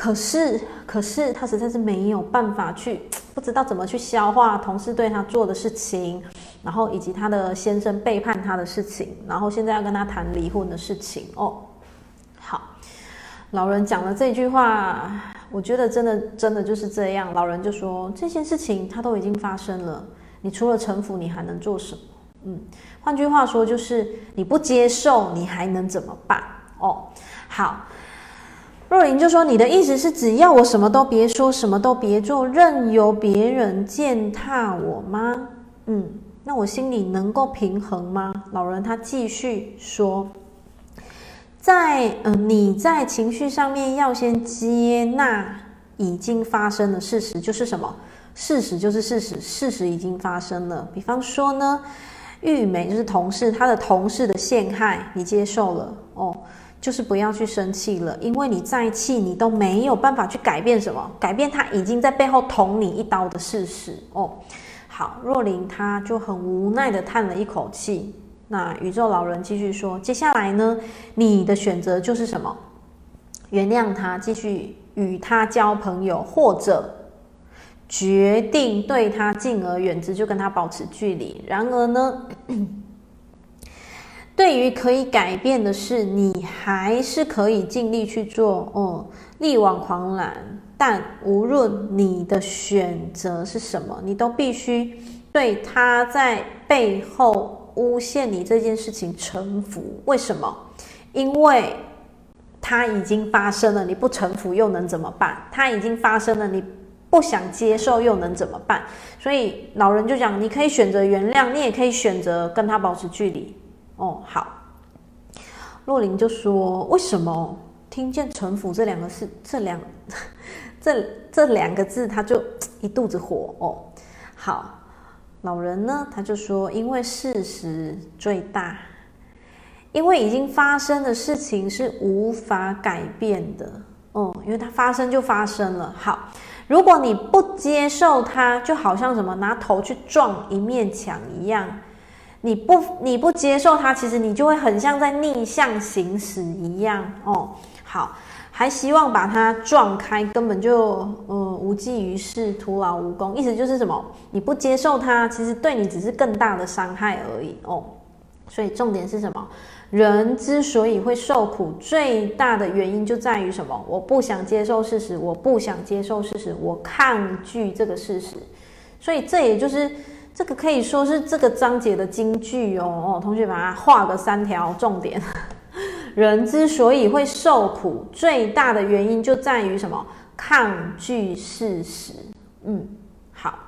A: 可是，可是他实在是没有办法去，不知道怎么去消化同事对他做的事情，然后以及他的先生背叛他的事情，然后现在要跟他谈离婚的事情哦。好，老人讲了这句话，我觉得真的真的就是这样。老人就说，这件事情他都已经发生了，你除了臣服，你还能做什么？嗯，换句话说就是你不接受，你还能怎么办？哦，好。若琳就说：“你的意思是，只要我什么都别说，什么都别做，任由别人践踏我吗？嗯，那我心里能够平衡吗？”老人他继续说：“在嗯、你在情绪上面要先接纳已经发生的事实，就是什么？事实就是事实，事实已经发生了。比方说呢，玉梅就是同事，他的同事的陷害，你接受了哦。”就是不要去生气了，因为你再气，你都没有办法去改变什么，改变他已经在背后捅你一刀的事实哦。好，若琳他就很无奈的叹了一口气。那宇宙老人继续说，接下来呢，你的选择就是什么？原谅他，继续与他交朋友，或者决定对他敬而远之，就跟他保持距离。然而呢？对于可以改变的事，你还是可以尽力去做哦，力挽狂澜。但无论你的选择是什么，你都必须对他在背后诬陷你这件事情臣服。为什么？因为他已经发生了，你不臣服又能怎么办？他已经发生了，你不想接受又能怎么办？所以老人就讲，你可以选择原谅，你也可以选择跟他保持距离。哦，好。洛琳就说：“为什么听见‘臣服’这两个字，这两 这这两个字，他就一肚子火哦。”好，老人呢，他就说：“因为事实最大，因为已经发生的事情是无法改变的哦，因为它发生就发生了。好，如果你不接受它，就好像什么拿头去撞一面墙一样。”你不你不接受它，其实你就会很像在逆向行驶一样哦。好，还希望把它撞开，根本就呃无济于事，徒劳无功。意思就是什么？你不接受它，其实对你只是更大的伤害而已哦。所以重点是什么？人之所以会受苦，最大的原因就在于什么？我不想接受事实，我不想接受事实，我抗拒这个事实。所以这也就是。这个可以说是这个章节的金句哦哦，同学把它画个三条重点。人之所以会受苦，最大的原因就在于什么？抗拒事实。嗯，好，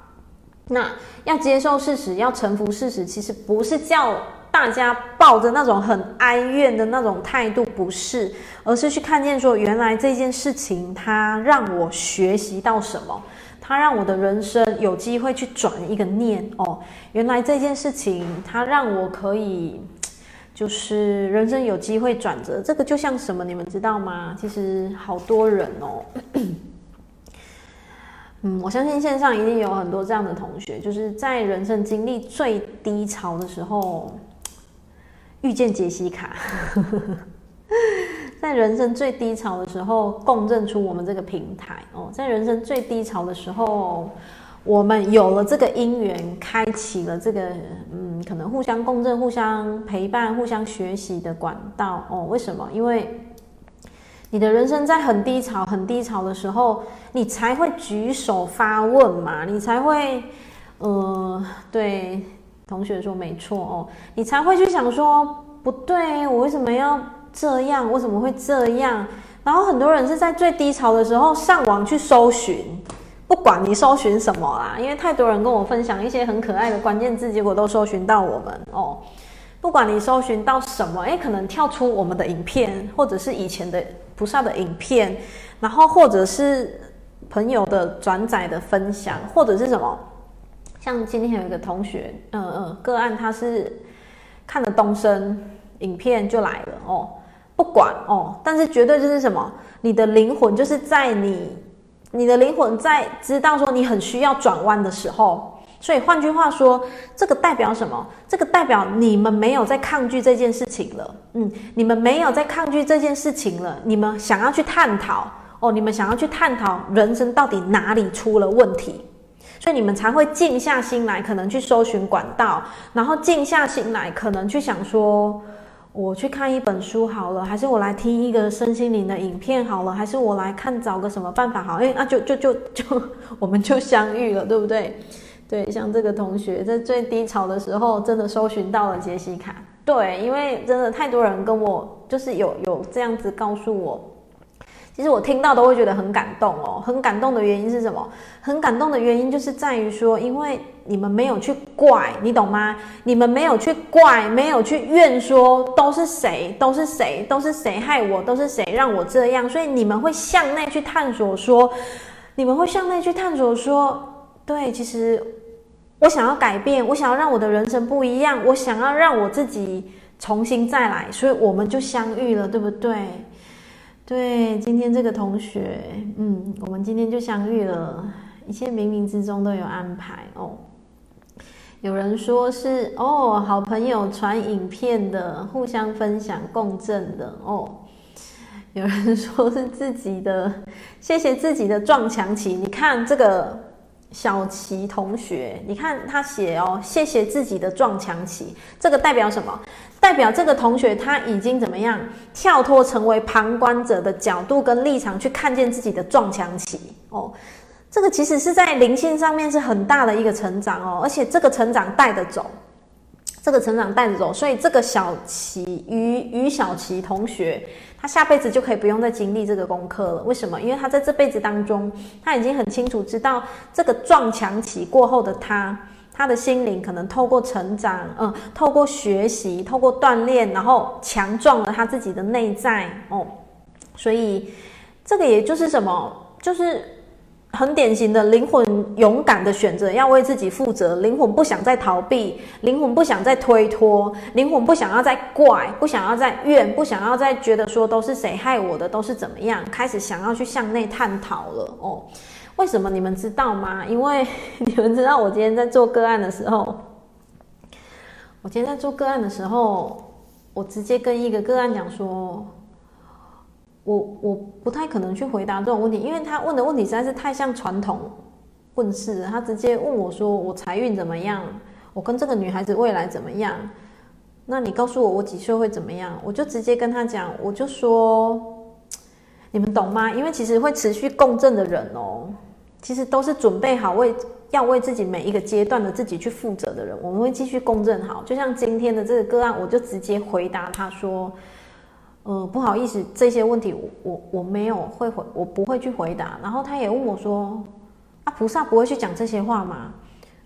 A: 那要接受事实，要臣服事实，其实不是叫大家抱着那种很哀怨的那种态度，不是，而是去看见说，原来这件事情它让我学习到什么。它让我的人生有机会去转一个念哦，原来这件事情它让我可以，就是人生有机会转折。这个就像什么，你们知道吗？其实好多人哦，嗯，我相信线上一定有很多这样的同学，就是在人生经历最低潮的时候遇见杰西卡。在人生最低潮的时候，共振出我们这个平台哦。在人生最低潮的时候，我们有了这个因缘，开启了这个嗯，可能互相共振、互相陪伴、互相学习的管道哦。为什么？因为你的人生在很低潮、很低潮的时候，你才会举手发问嘛，你才会呃，对同学说没错哦，你才会去想说不对，我为什么要？这样为什么会这样？然后很多人是在最低潮的时候上网去搜寻，不管你搜寻什么啦，因为太多人跟我分享一些很可爱的关键字，结果都搜寻到我们哦。不管你搜寻到什么，诶，可能跳出我们的影片，或者是以前的菩萨的影片，然后或者是朋友的转载的分享，或者是什么，像今天有一个同学，嗯嗯，个案他是看了东升影片就来了哦，不管哦，但是绝对就是什么，你的灵魂就是在你，你的灵魂在知道说你很需要转弯的时候，所以换句话说，这个代表什么？这个代表你们没有在抗拒这件事情了，嗯，你们没有在抗拒这件事情了，你们想要去探讨哦，你们想要去探讨人生到底哪里出了问题。所以你们才会静下心来，可能去搜寻管道，然后静下心来，可能去想说，我去看一本书好了，还是我来听一个身心灵的影片好了，还是我来看找个什么办法好？哎，那就就就就我们就相遇了，对不对？对，像这个同学在最低潮的时候，真的搜寻到了杰西卡。对，因为真的太多人跟我就是有有这样子告诉我。其实我听到都会觉得很感动哦，很感动的原因是什么？很感动的原因就是在于说，因为你们没有去怪，你懂吗？你们没有去怪，没有去怨说都是谁，都是谁，都是谁害我，都是谁让我这样，所以你们会向内去探索说，你们会向内去探索说，对，其实我想要改变，我想要让我的人生不一样，我想要让我自己重新再来，所以我们就相遇了，对不对？对，今天这个同学，嗯，我们今天就相遇了，一切冥冥之中都有安排哦。有人说是哦，好朋友传影片的，互相分享共振的哦。有人说是自己的，谢谢自己的撞墙期。你看这个小琪同学，你看他写哦，谢谢自己的撞墙期，这个代表什么？代表这个同学他已经怎么样跳脱成为旁观者的角度跟立场去看见自己的撞墙期哦，这个其实是在灵性上面是很大的一个成长哦，而且这个成长带着走，这个成长带着走，所以这个小琪于于小琪同学，他下辈子就可以不用再经历这个功课了。为什么？因为他在这辈子当中，他已经很清楚知道这个撞墙期过后的他。他的心灵可能透过成长，嗯，透过学习，透过锻炼，然后强壮了他自己的内在哦。所以这个也就是什么，就是很典型的灵魂勇敢的选择，要为自己负责。灵魂不想再逃避，灵魂不想再推脱，灵魂不想要再怪，不想要再怨，不想要再觉得说都是谁害我的，都是怎么样，开始想要去向内探讨了哦。为什么你们知道吗？因为 你们知道，我今天在做个案的时候，我今天在做个案的时候，我直接跟一个个案讲说，我我不太可能去回答这种问题，因为他问的问题实在是太像传统问事。他直接问我说：“我财运怎么样？我跟这个女孩子未来怎么样？那你告诉我，我几岁会怎么样？”我就直接跟他讲，我就说。你们懂吗？因为其实会持续共振的人哦，其实都是准备好为要为自己每一个阶段的自己去负责的人。我们会继续共振好，就像今天的这个个案，我就直接回答他说：“呃，不好意思，这些问题我我我没有会回，我不会去回答。”然后他也问我说：“啊，菩萨不会去讲这些话吗？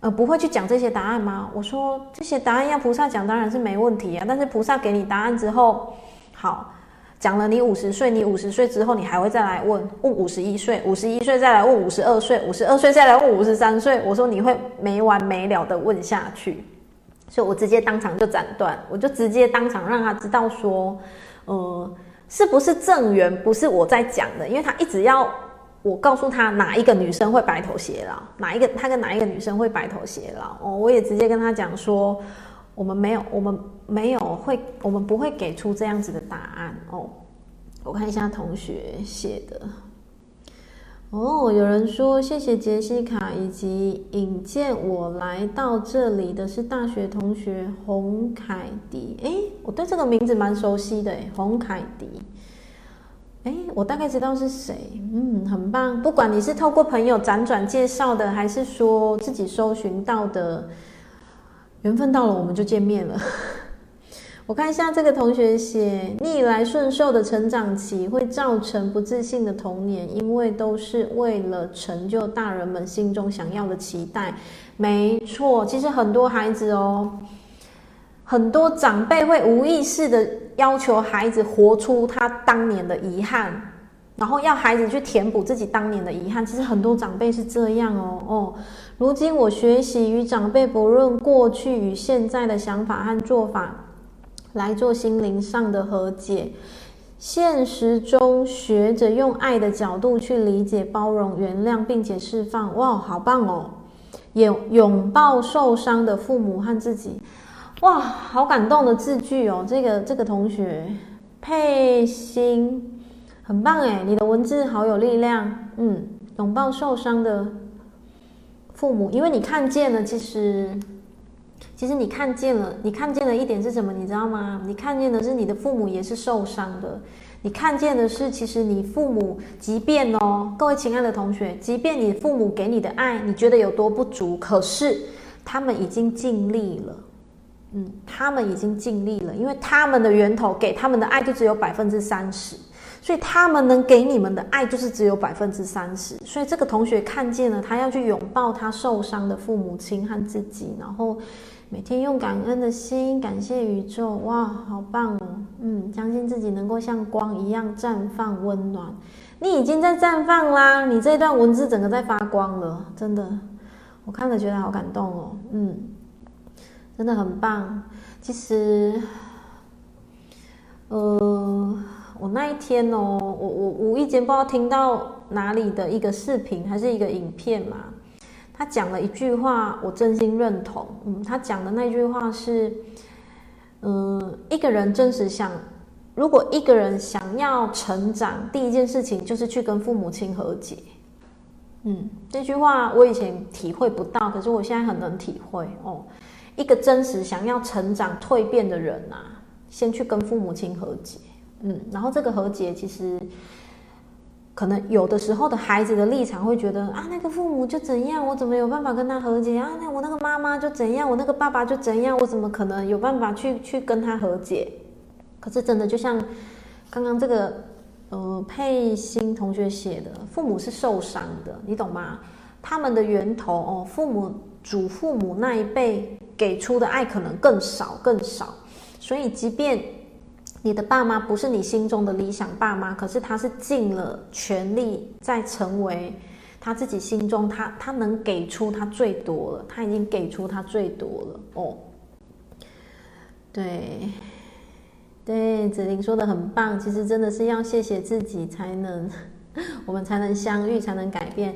A: 呃，不会去讲这些答案吗？”我说：“这些答案要菩萨讲当然是没问题啊，但是菩萨给你答案之后，好。”讲了你五十岁，你五十岁之后，你还会再来问问五十一岁，五十一岁再来问五十二岁，五十二岁再来问五十三岁。我说你会没完没了的问下去，所以我直接当场就斩断，我就直接当场让他知道说，呃，是不是正缘不是我在讲的，因为他一直要我告诉他哪一个女生会白头偕老，哪一个他跟哪一个女生会白头偕老哦，我也直接跟他讲说。我们没有，我们没有会，我们不会给出这样子的答案哦。我看一下同学写的。哦，有人说谢谢杰西卡，以及引荐我来到这里的是大学同学洪凯迪。诶，我对这个名字蛮熟悉的，洪凯迪。哎，我大概知道是谁。嗯，很棒。不管你是透过朋友辗转介绍的，还是说自己搜寻到的。缘分到了，我们就见面了。我看一下这个同学写逆来顺受的成长期会造成不自信的童年，因为都是为了成就大人们心中想要的期待。没错，其实很多孩子哦，很多长辈会无意识的要求孩子活出他当年的遗憾。然后要孩子去填补自己当年的遗憾。其实很多长辈是这样哦哦。如今我学习与长辈不论过去与现在的想法和做法，来做心灵上的和解。现实中学着用爱的角度去理解、包容、原谅，并且释放。哇，好棒哦！也拥抱受伤的父母和自己。哇，好感动的字句哦。这个这个同学佩欣，很棒诶，你的文字好有力量。嗯，拥抱受伤的。父母，因为你看见了，其实，其实你看见了，你看见了一点是什么？你知道吗？你看见的是你的父母也是受伤的。你看见的是，其实你父母，即便哦，各位亲爱的同学，即便你父母给你的爱，你觉得有多不足，可是他们已经尽力了。嗯，他们已经尽力了，因为他们的源头给他们的爱就只有百分之三十。所以他们能给你们的爱就是只有百分之三十。所以这个同学看见了，他要去拥抱他受伤的父母亲和自己，然后每天用感恩的心感谢宇宙。哇，好棒哦！嗯，相信自己能够像光一样绽放温暖。你已经在绽放啦，你这段文字整个在发光了，真的，我看了觉得好感动哦。嗯，真的很棒。其实，呃。我那一天哦，我我无意间不知道听到哪里的一个视频还是一个影片嘛，他讲了一句话，我真心认同。嗯，他讲的那句话是，嗯，一个人真实想，如果一个人想要成长，第一件事情就是去跟父母亲和解。嗯，这句话我以前体会不到，可是我现在很能体会哦。一个真实想要成长蜕变的人啊，先去跟父母亲和解。嗯，然后这个和解其实可能有的时候的孩子的立场会觉得啊，那个父母就怎样，我怎么有办法跟他和解啊？那我那个妈妈就怎样，我那个爸爸就怎样，我怎么可能有办法去去跟他和解？可是真的就像刚刚这个呃佩欣同学写的，父母是受伤的，你懂吗？他们的源头哦，父母祖父母那一辈给出的爱可能更少更少，所以即便。你的爸妈不是你心中的理想爸妈，可是他是尽了全力在成为他自己心中他他能给出他最多了，他已经给出他最多了哦。对，对，子玲说的很棒，其实真的是要谢谢自己才能，我们才能相遇，才能改变。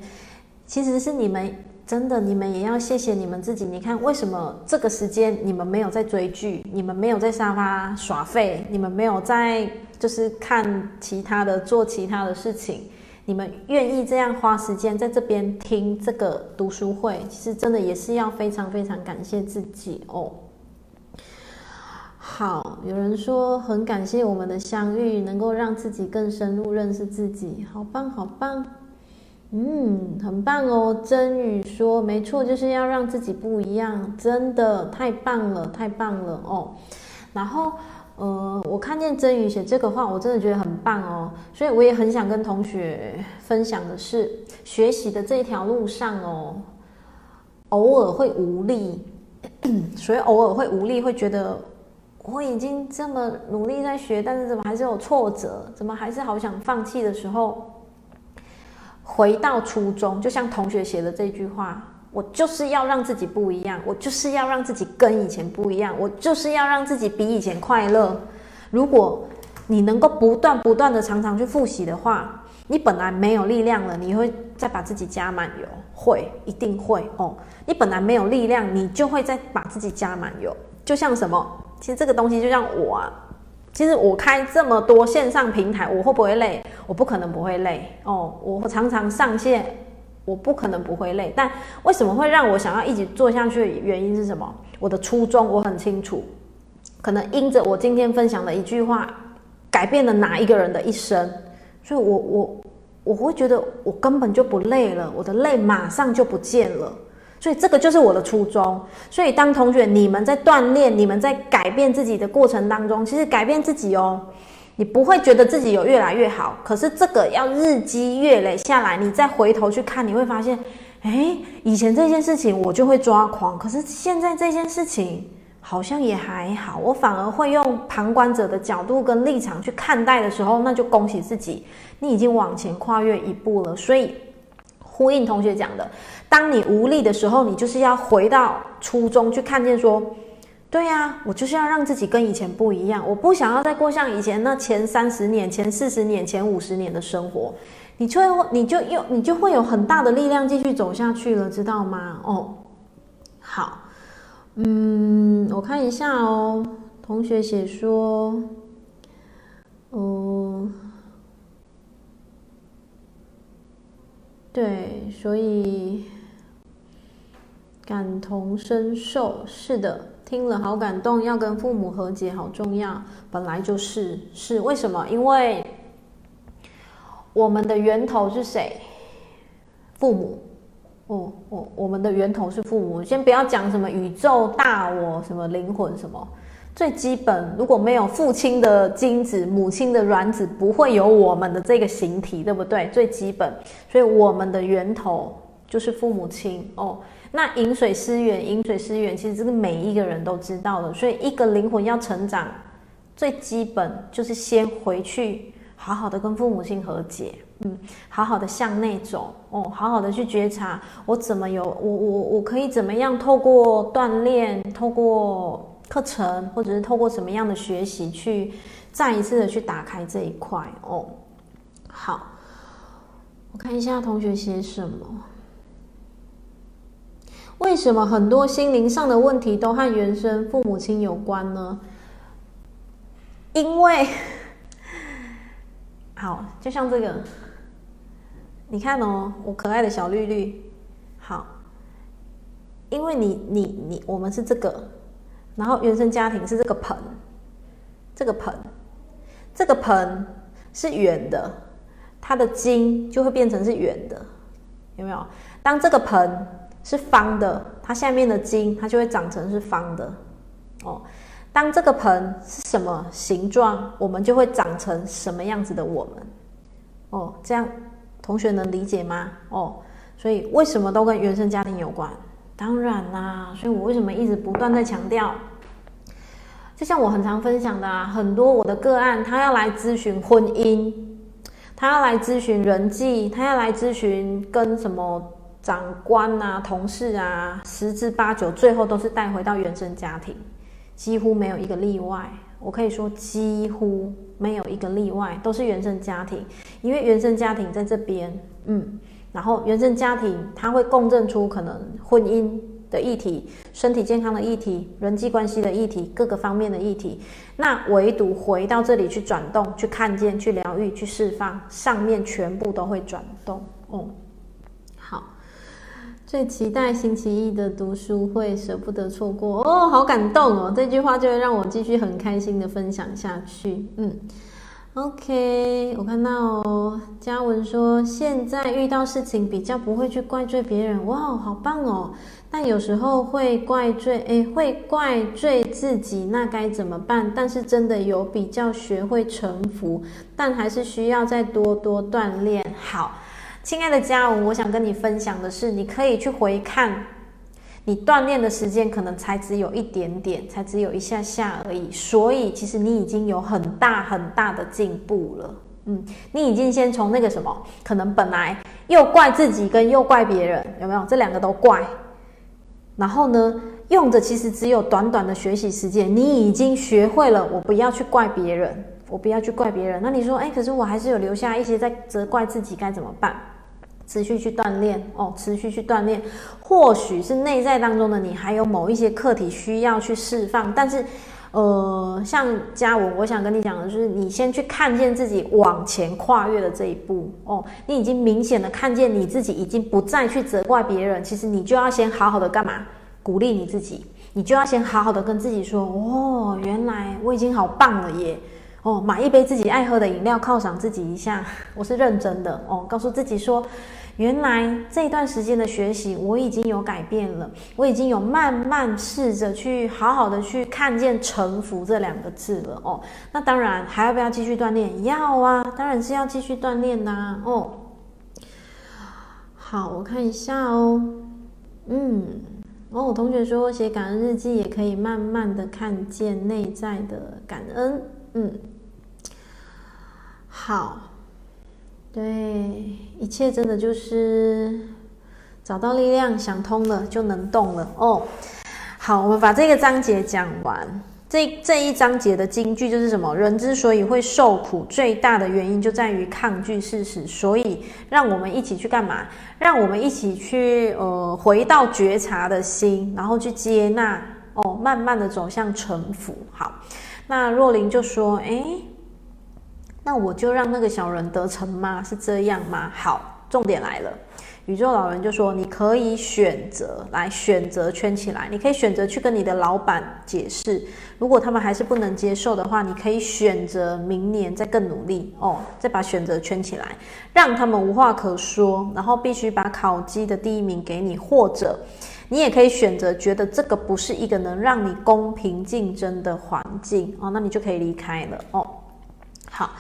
A: 其实是你们。真的，你们也要谢谢你们自己。你看，为什么这个时间你们没有在追剧，你们没有在沙发耍废，你们没有在就是看其他的、做其他的事情？你们愿意这样花时间在这边听这个读书会，其实真的也是要非常非常感谢自己哦。好，有人说很感谢我们的相遇，能够让自己更深入认识自己，好棒，好棒。嗯，很棒哦。真宇说没错，就是要让自己不一样，真的太棒了，太棒了哦。然后，呃，我看见真宇写这个话，我真的觉得很棒哦。所以我也很想跟同学分享的是，学习的这一条路上哦，偶尔会无力，所以偶尔会无力，会觉得我已经这么努力在学，但是怎么还是有挫折，怎么还是好想放弃的时候。回到初衷，就像同学写的这句话，我就是要让自己不一样，我就是要让自己跟以前不一样，我就是要让自己比以前快乐。如果你能够不断不断的常常去复习的话，你本来没有力量了，你会再把自己加满油，会，一定会哦。你本来没有力量，你就会再把自己加满油。就像什么？其实这个东西就像我啊。其实我开这么多线上平台，我会不会累？我不可能不会累哦。我常常上线，我不可能不会累。但为什么会让我想要一直做下去的原因是什么？我的初衷我很清楚，可能因着我今天分享的一句话，改变了哪一个人的一生，所以我我我会觉得我根本就不累了，我的累马上就不见了。所以这个就是我的初衷。所以当同学你们在锻炼、你们在改变自己的过程当中，其实改变自己哦，你不会觉得自己有越来越好。可是这个要日积月累下来，你再回头去看，你会发现，诶，以前这件事情我就会抓狂，可是现在这件事情好像也还好，我反而会用旁观者的角度跟立场去看待的时候，那就恭喜自己，你已经往前跨越一步了。所以呼应同学讲的，当你无力的时候，你就是要回到初衷去看见说，对呀，我就是要让自己跟以前不一样，我不想要再过像以前那前三十年、前四十年、前五十年的生活，你就会你就又你就会有很大的力量继续走下去了，知道吗？哦，好。嗯，我看一下哦。同学写说，哦，对，所以感同身受，是的，听了好感动，要跟父母和解好重要，本来就是，是为什么？因为我们的源头是谁？父母。哦，我我们的源头是父母。先不要讲什么宇宙大我，什么灵魂什么，最基本，如果没有父亲的精子，母亲的卵子，不会有我们的这个形体，对不对？最基本，所以我们的源头就是父母亲哦。那饮水思源，饮水思源，其实这个每一个人都知道的。所以一个灵魂要成长，最基本就是先回去，好好的跟父母亲和解。嗯，好好的向内走哦，好好的去觉察，我怎么有我我我可以怎么样透过锻炼，透过课程，或者是透过什么样的学习，去再一次的去打开这一块哦。好，我看一下同学写什么。为什么很多心灵上的问题都和原生父母亲有关呢？因为，好，就像这个。你看哦，我可爱的小绿绿，好，因为你你你，我们是这个，然后原生家庭是这个盆，这个盆，这个盆是圆的，它的茎就会变成是圆的，有没有？当这个盆是方的，它下面的茎它就会长成是方的，哦。当这个盆是什么形状，我们就会长成什么样子的我们，哦，这样。同学能理解吗？哦，所以为什么都跟原生家庭有关？当然啦，所以我为什么一直不断在强调？就像我很常分享的啊，很多我的个案，他要来咨询婚姻，他要来咨询人际，他要来咨询跟什么长官啊、同事啊，十之八九最后都是带回到原生家庭，几乎没有一个例外。我可以说几乎没有一个例外，都是原生家庭，因为原生家庭在这边，嗯，然后原生家庭它会共振出可能婚姻的议题、身体健康的议题、人际关系的议题、各个方面的议题，那唯独回到这里去转动、去看见、去疗愈、去释放，上面全部都会转动，哦。好最期待星期一的读书会，舍不得错过哦，好感动哦！这句话就会让我继续很开心的分享下去。嗯，OK，我看到，嘉文说现在遇到事情比较不会去怪罪别人，哇，好棒哦！但有时候会怪罪，诶，会怪罪自己，那该怎么办？但是真的有比较学会臣服，但还是需要再多多锻炼。好。亲爱的嘉文，我想跟你分享的是，你可以去回看，你锻炼的时间可能才只有一点点，才只有一下下而已。所以，其实你已经有很大很大的进步了。嗯，你已经先从那个什么，可能本来又怪自己跟又怪别人，有没有？这两个都怪。然后呢，用的其实只有短短的学习时间，你已经学会了，我不要去怪别人，我不要去怪别人。那你说，哎，可是我还是有留下一些在责怪自己，该怎么办？持续去锻炼哦，持续去锻炼，或许是内在当中的你还有某一些课题需要去释放，但是，呃，像嘉文，我想跟你讲的就是，你先去看见自己往前跨越的这一步哦，你已经明显的看见你自己已经不再去责怪别人，其实你就要先好好的干嘛？鼓励你自己，你就要先好好的跟自己说，哦，原来我已经好棒了耶。哦，买一杯自己爱喝的饮料犒赏自己一下，我是认真的哦。告诉自己说，原来这段时间的学习我已经有改变了，我已经有慢慢试着去好好的去看见“臣服”这两个字了哦。那当然还要不要继续锻炼？要啊，当然是要继续锻炼的哦。好，我看一下哦，嗯，哦我同学说，写感恩日记也可以慢慢的看见内在的感恩。嗯，好，对，一切真的就是找到力量，想通了就能动了哦。好，我们把这个章节讲完。这这一章节的金句就是什么？人之所以会受苦，最大的原因就在于抗拒事实。所以，让我们一起去干嘛？让我们一起去呃，回到觉察的心，然后去接纳哦，慢慢的走向臣服。好，那若琳就说：“哎，那我就让那个小人得逞吗？是这样吗？”好，重点来了。宇宙老人就说：“你可以选择来选择圈起来，你可以选择去跟你的老板解释。如果他们还是不能接受的话，你可以选择明年再更努力哦，再把选择圈起来，让他们无话可说，然后必须把考绩的第一名给你，或者你也可以选择觉得这个不是一个能让你公平竞争的环境哦，那你就可以离开了哦。好。”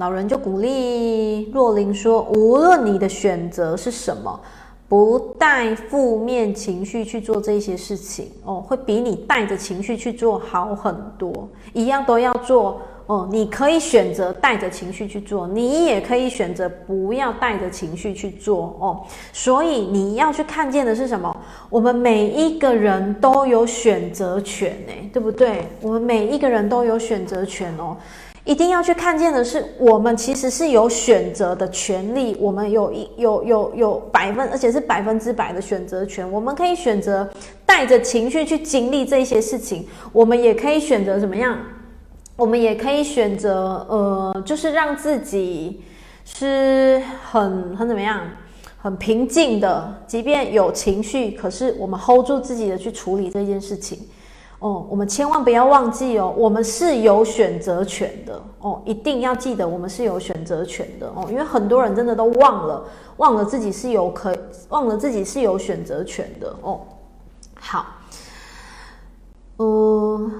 A: 老人就鼓励若琳说：“无论你的选择是什么，不带负面情绪去做这些事情哦，会比你带着情绪去做好很多。一样都要做哦，你可以选择带着情绪去做，你也可以选择不要带着情绪去做哦。所以你要去看见的是什么？我们每一个人都有选择权，诶，对不对？我们每一个人都有选择权哦。”一定要去看见的是，我们其实是有选择的权利，我们有一有有有百分，而且是百分之百的选择权。我们可以选择带着情绪去经历这些事情，我们也可以选择怎么样？我们也可以选择，呃，就是让自己是很很怎么样，很平静的，即便有情绪，可是我们 hold 住自己的去处理这件事情。哦，我们千万不要忘记哦，我们是有选择权的哦，一定要记得我们是有选择权的哦，因为很多人真的都忘了，忘了自己是有可，忘了自己是有选择权的哦。好，呃，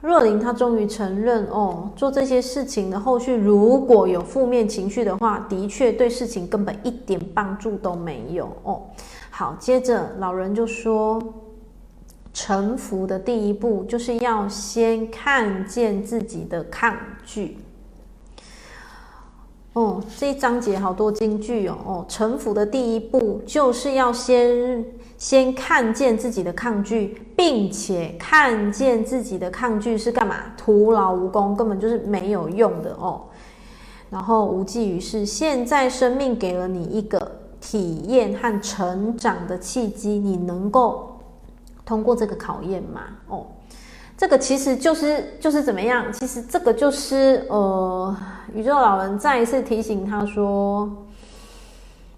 A: 若琳她终于承认哦，做这些事情的后续如果有负面情绪的话，的确对事情根本一点帮助都没有哦。好，接着老人就说。臣服的第一步，就是要先看见自己的抗拒。哦，这一章节好多金句哦。哦，臣服的第一步，就是要先先看见自己的抗拒，并且看见自己的抗拒是干嘛？徒劳无功，根本就是没有用的哦。然后无济于事。现在生命给了你一个体验和成长的契机，你能够。通过这个考验嘛？哦，这个其实就是就是怎么样？其实这个就是呃，宇宙老人再一次提醒他说，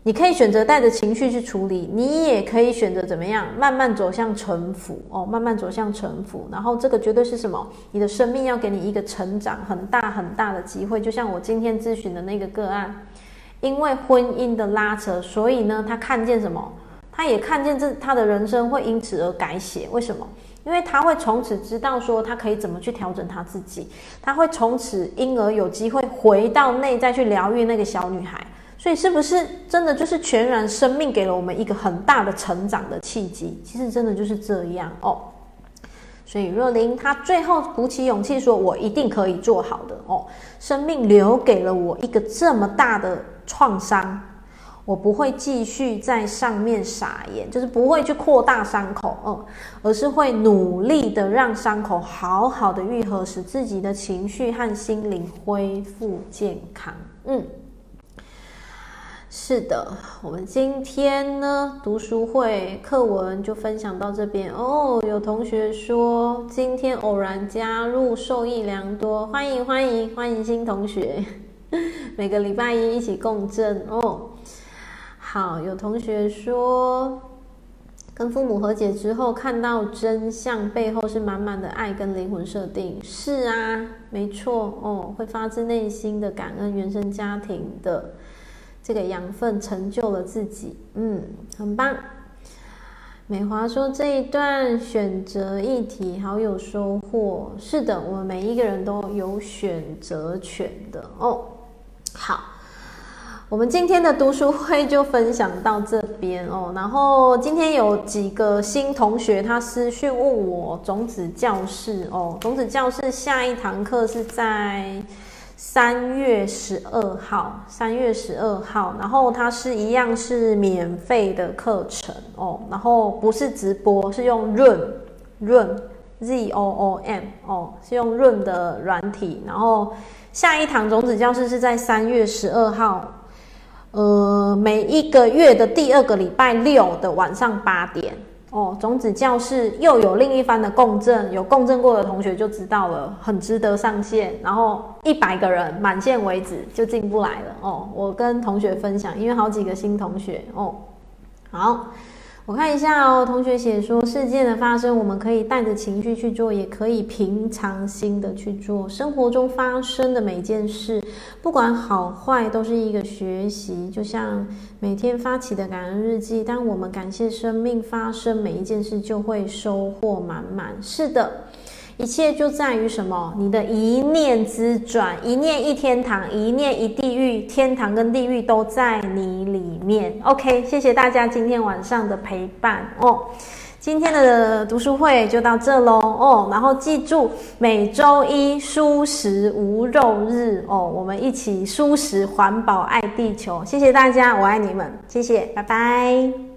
A: 你可以选择带着情绪去处理，你也可以选择怎么样，慢慢走向臣服哦，慢慢走向臣服。然后这个绝对是什么？你的生命要给你一个成长很大很大的机会。就像我今天咨询的那个个案，因为婚姻的拉扯，所以呢，他看见什么？他也看见这他的人生会因此而改写，为什么？因为他会从此知道说他可以怎么去调整他自己，他会从此因而有机会回到内在去疗愈那个小女孩。所以是不是真的就是全然生命给了我们一个很大的成长的契机？其实真的就是这样哦。所以若琳她最后鼓起勇气说：“我一定可以做好的哦。”生命留给了我一个这么大的创伤。我不会继续在上面撒盐，就是不会去扩大伤口，嗯，而是会努力的让伤口好好的愈合，使自己的情绪和心灵恢复健康。嗯，是的，我们今天呢读书会课文就分享到这边哦。有同学说今天偶然加入，受益良多，欢迎欢迎欢迎新同学，每个礼拜一一起共振哦。好，有同学说，跟父母和解之后，看到真相背后是满满的爱跟灵魂设定。是啊，没错哦，会发自内心的感恩原生家庭的这个养分，成就了自己。嗯，很棒。美华说，这一段选择议题好有收获。是的，我们每一个人都有选择权的哦。好。我们今天的读书会就分享到这边哦。然后今天有几个新同学他私讯问我种子教室哦，种子教室下一堂课是在三月十二号，三月十二号。然后它是一样是免费的课程哦，然后不是直播，是用润润 Z O O M 哦，是用润的软体。然后下一堂种子教室是在三月十二号。呃，每一个月的第二个礼拜六的晚上八点哦，种子教室又有另一番的共振，有共振过的同学就知道了，很值得上线。然后一百个人满线为止就进不来了哦。我跟同学分享，因为好几个新同学哦，好。我看一下哦，同学写说，事件的发生，我们可以带着情绪去做，也可以平常心的去做。生活中发生的每件事，不管好坏，都是一个学习。就像每天发起的感恩日记，当我们感谢生命发生每一件事，就会收获满满。是的。一切就在于什么？你的一念之转，一念一天堂，一念一地狱，天堂跟地狱都在你里面。OK，谢谢大家今天晚上的陪伴哦。今天的读书会就到这喽哦。然后记住，每周一蔬食无肉日哦，我们一起蔬食环保爱地球。谢谢大家，我爱你们，谢谢，拜拜。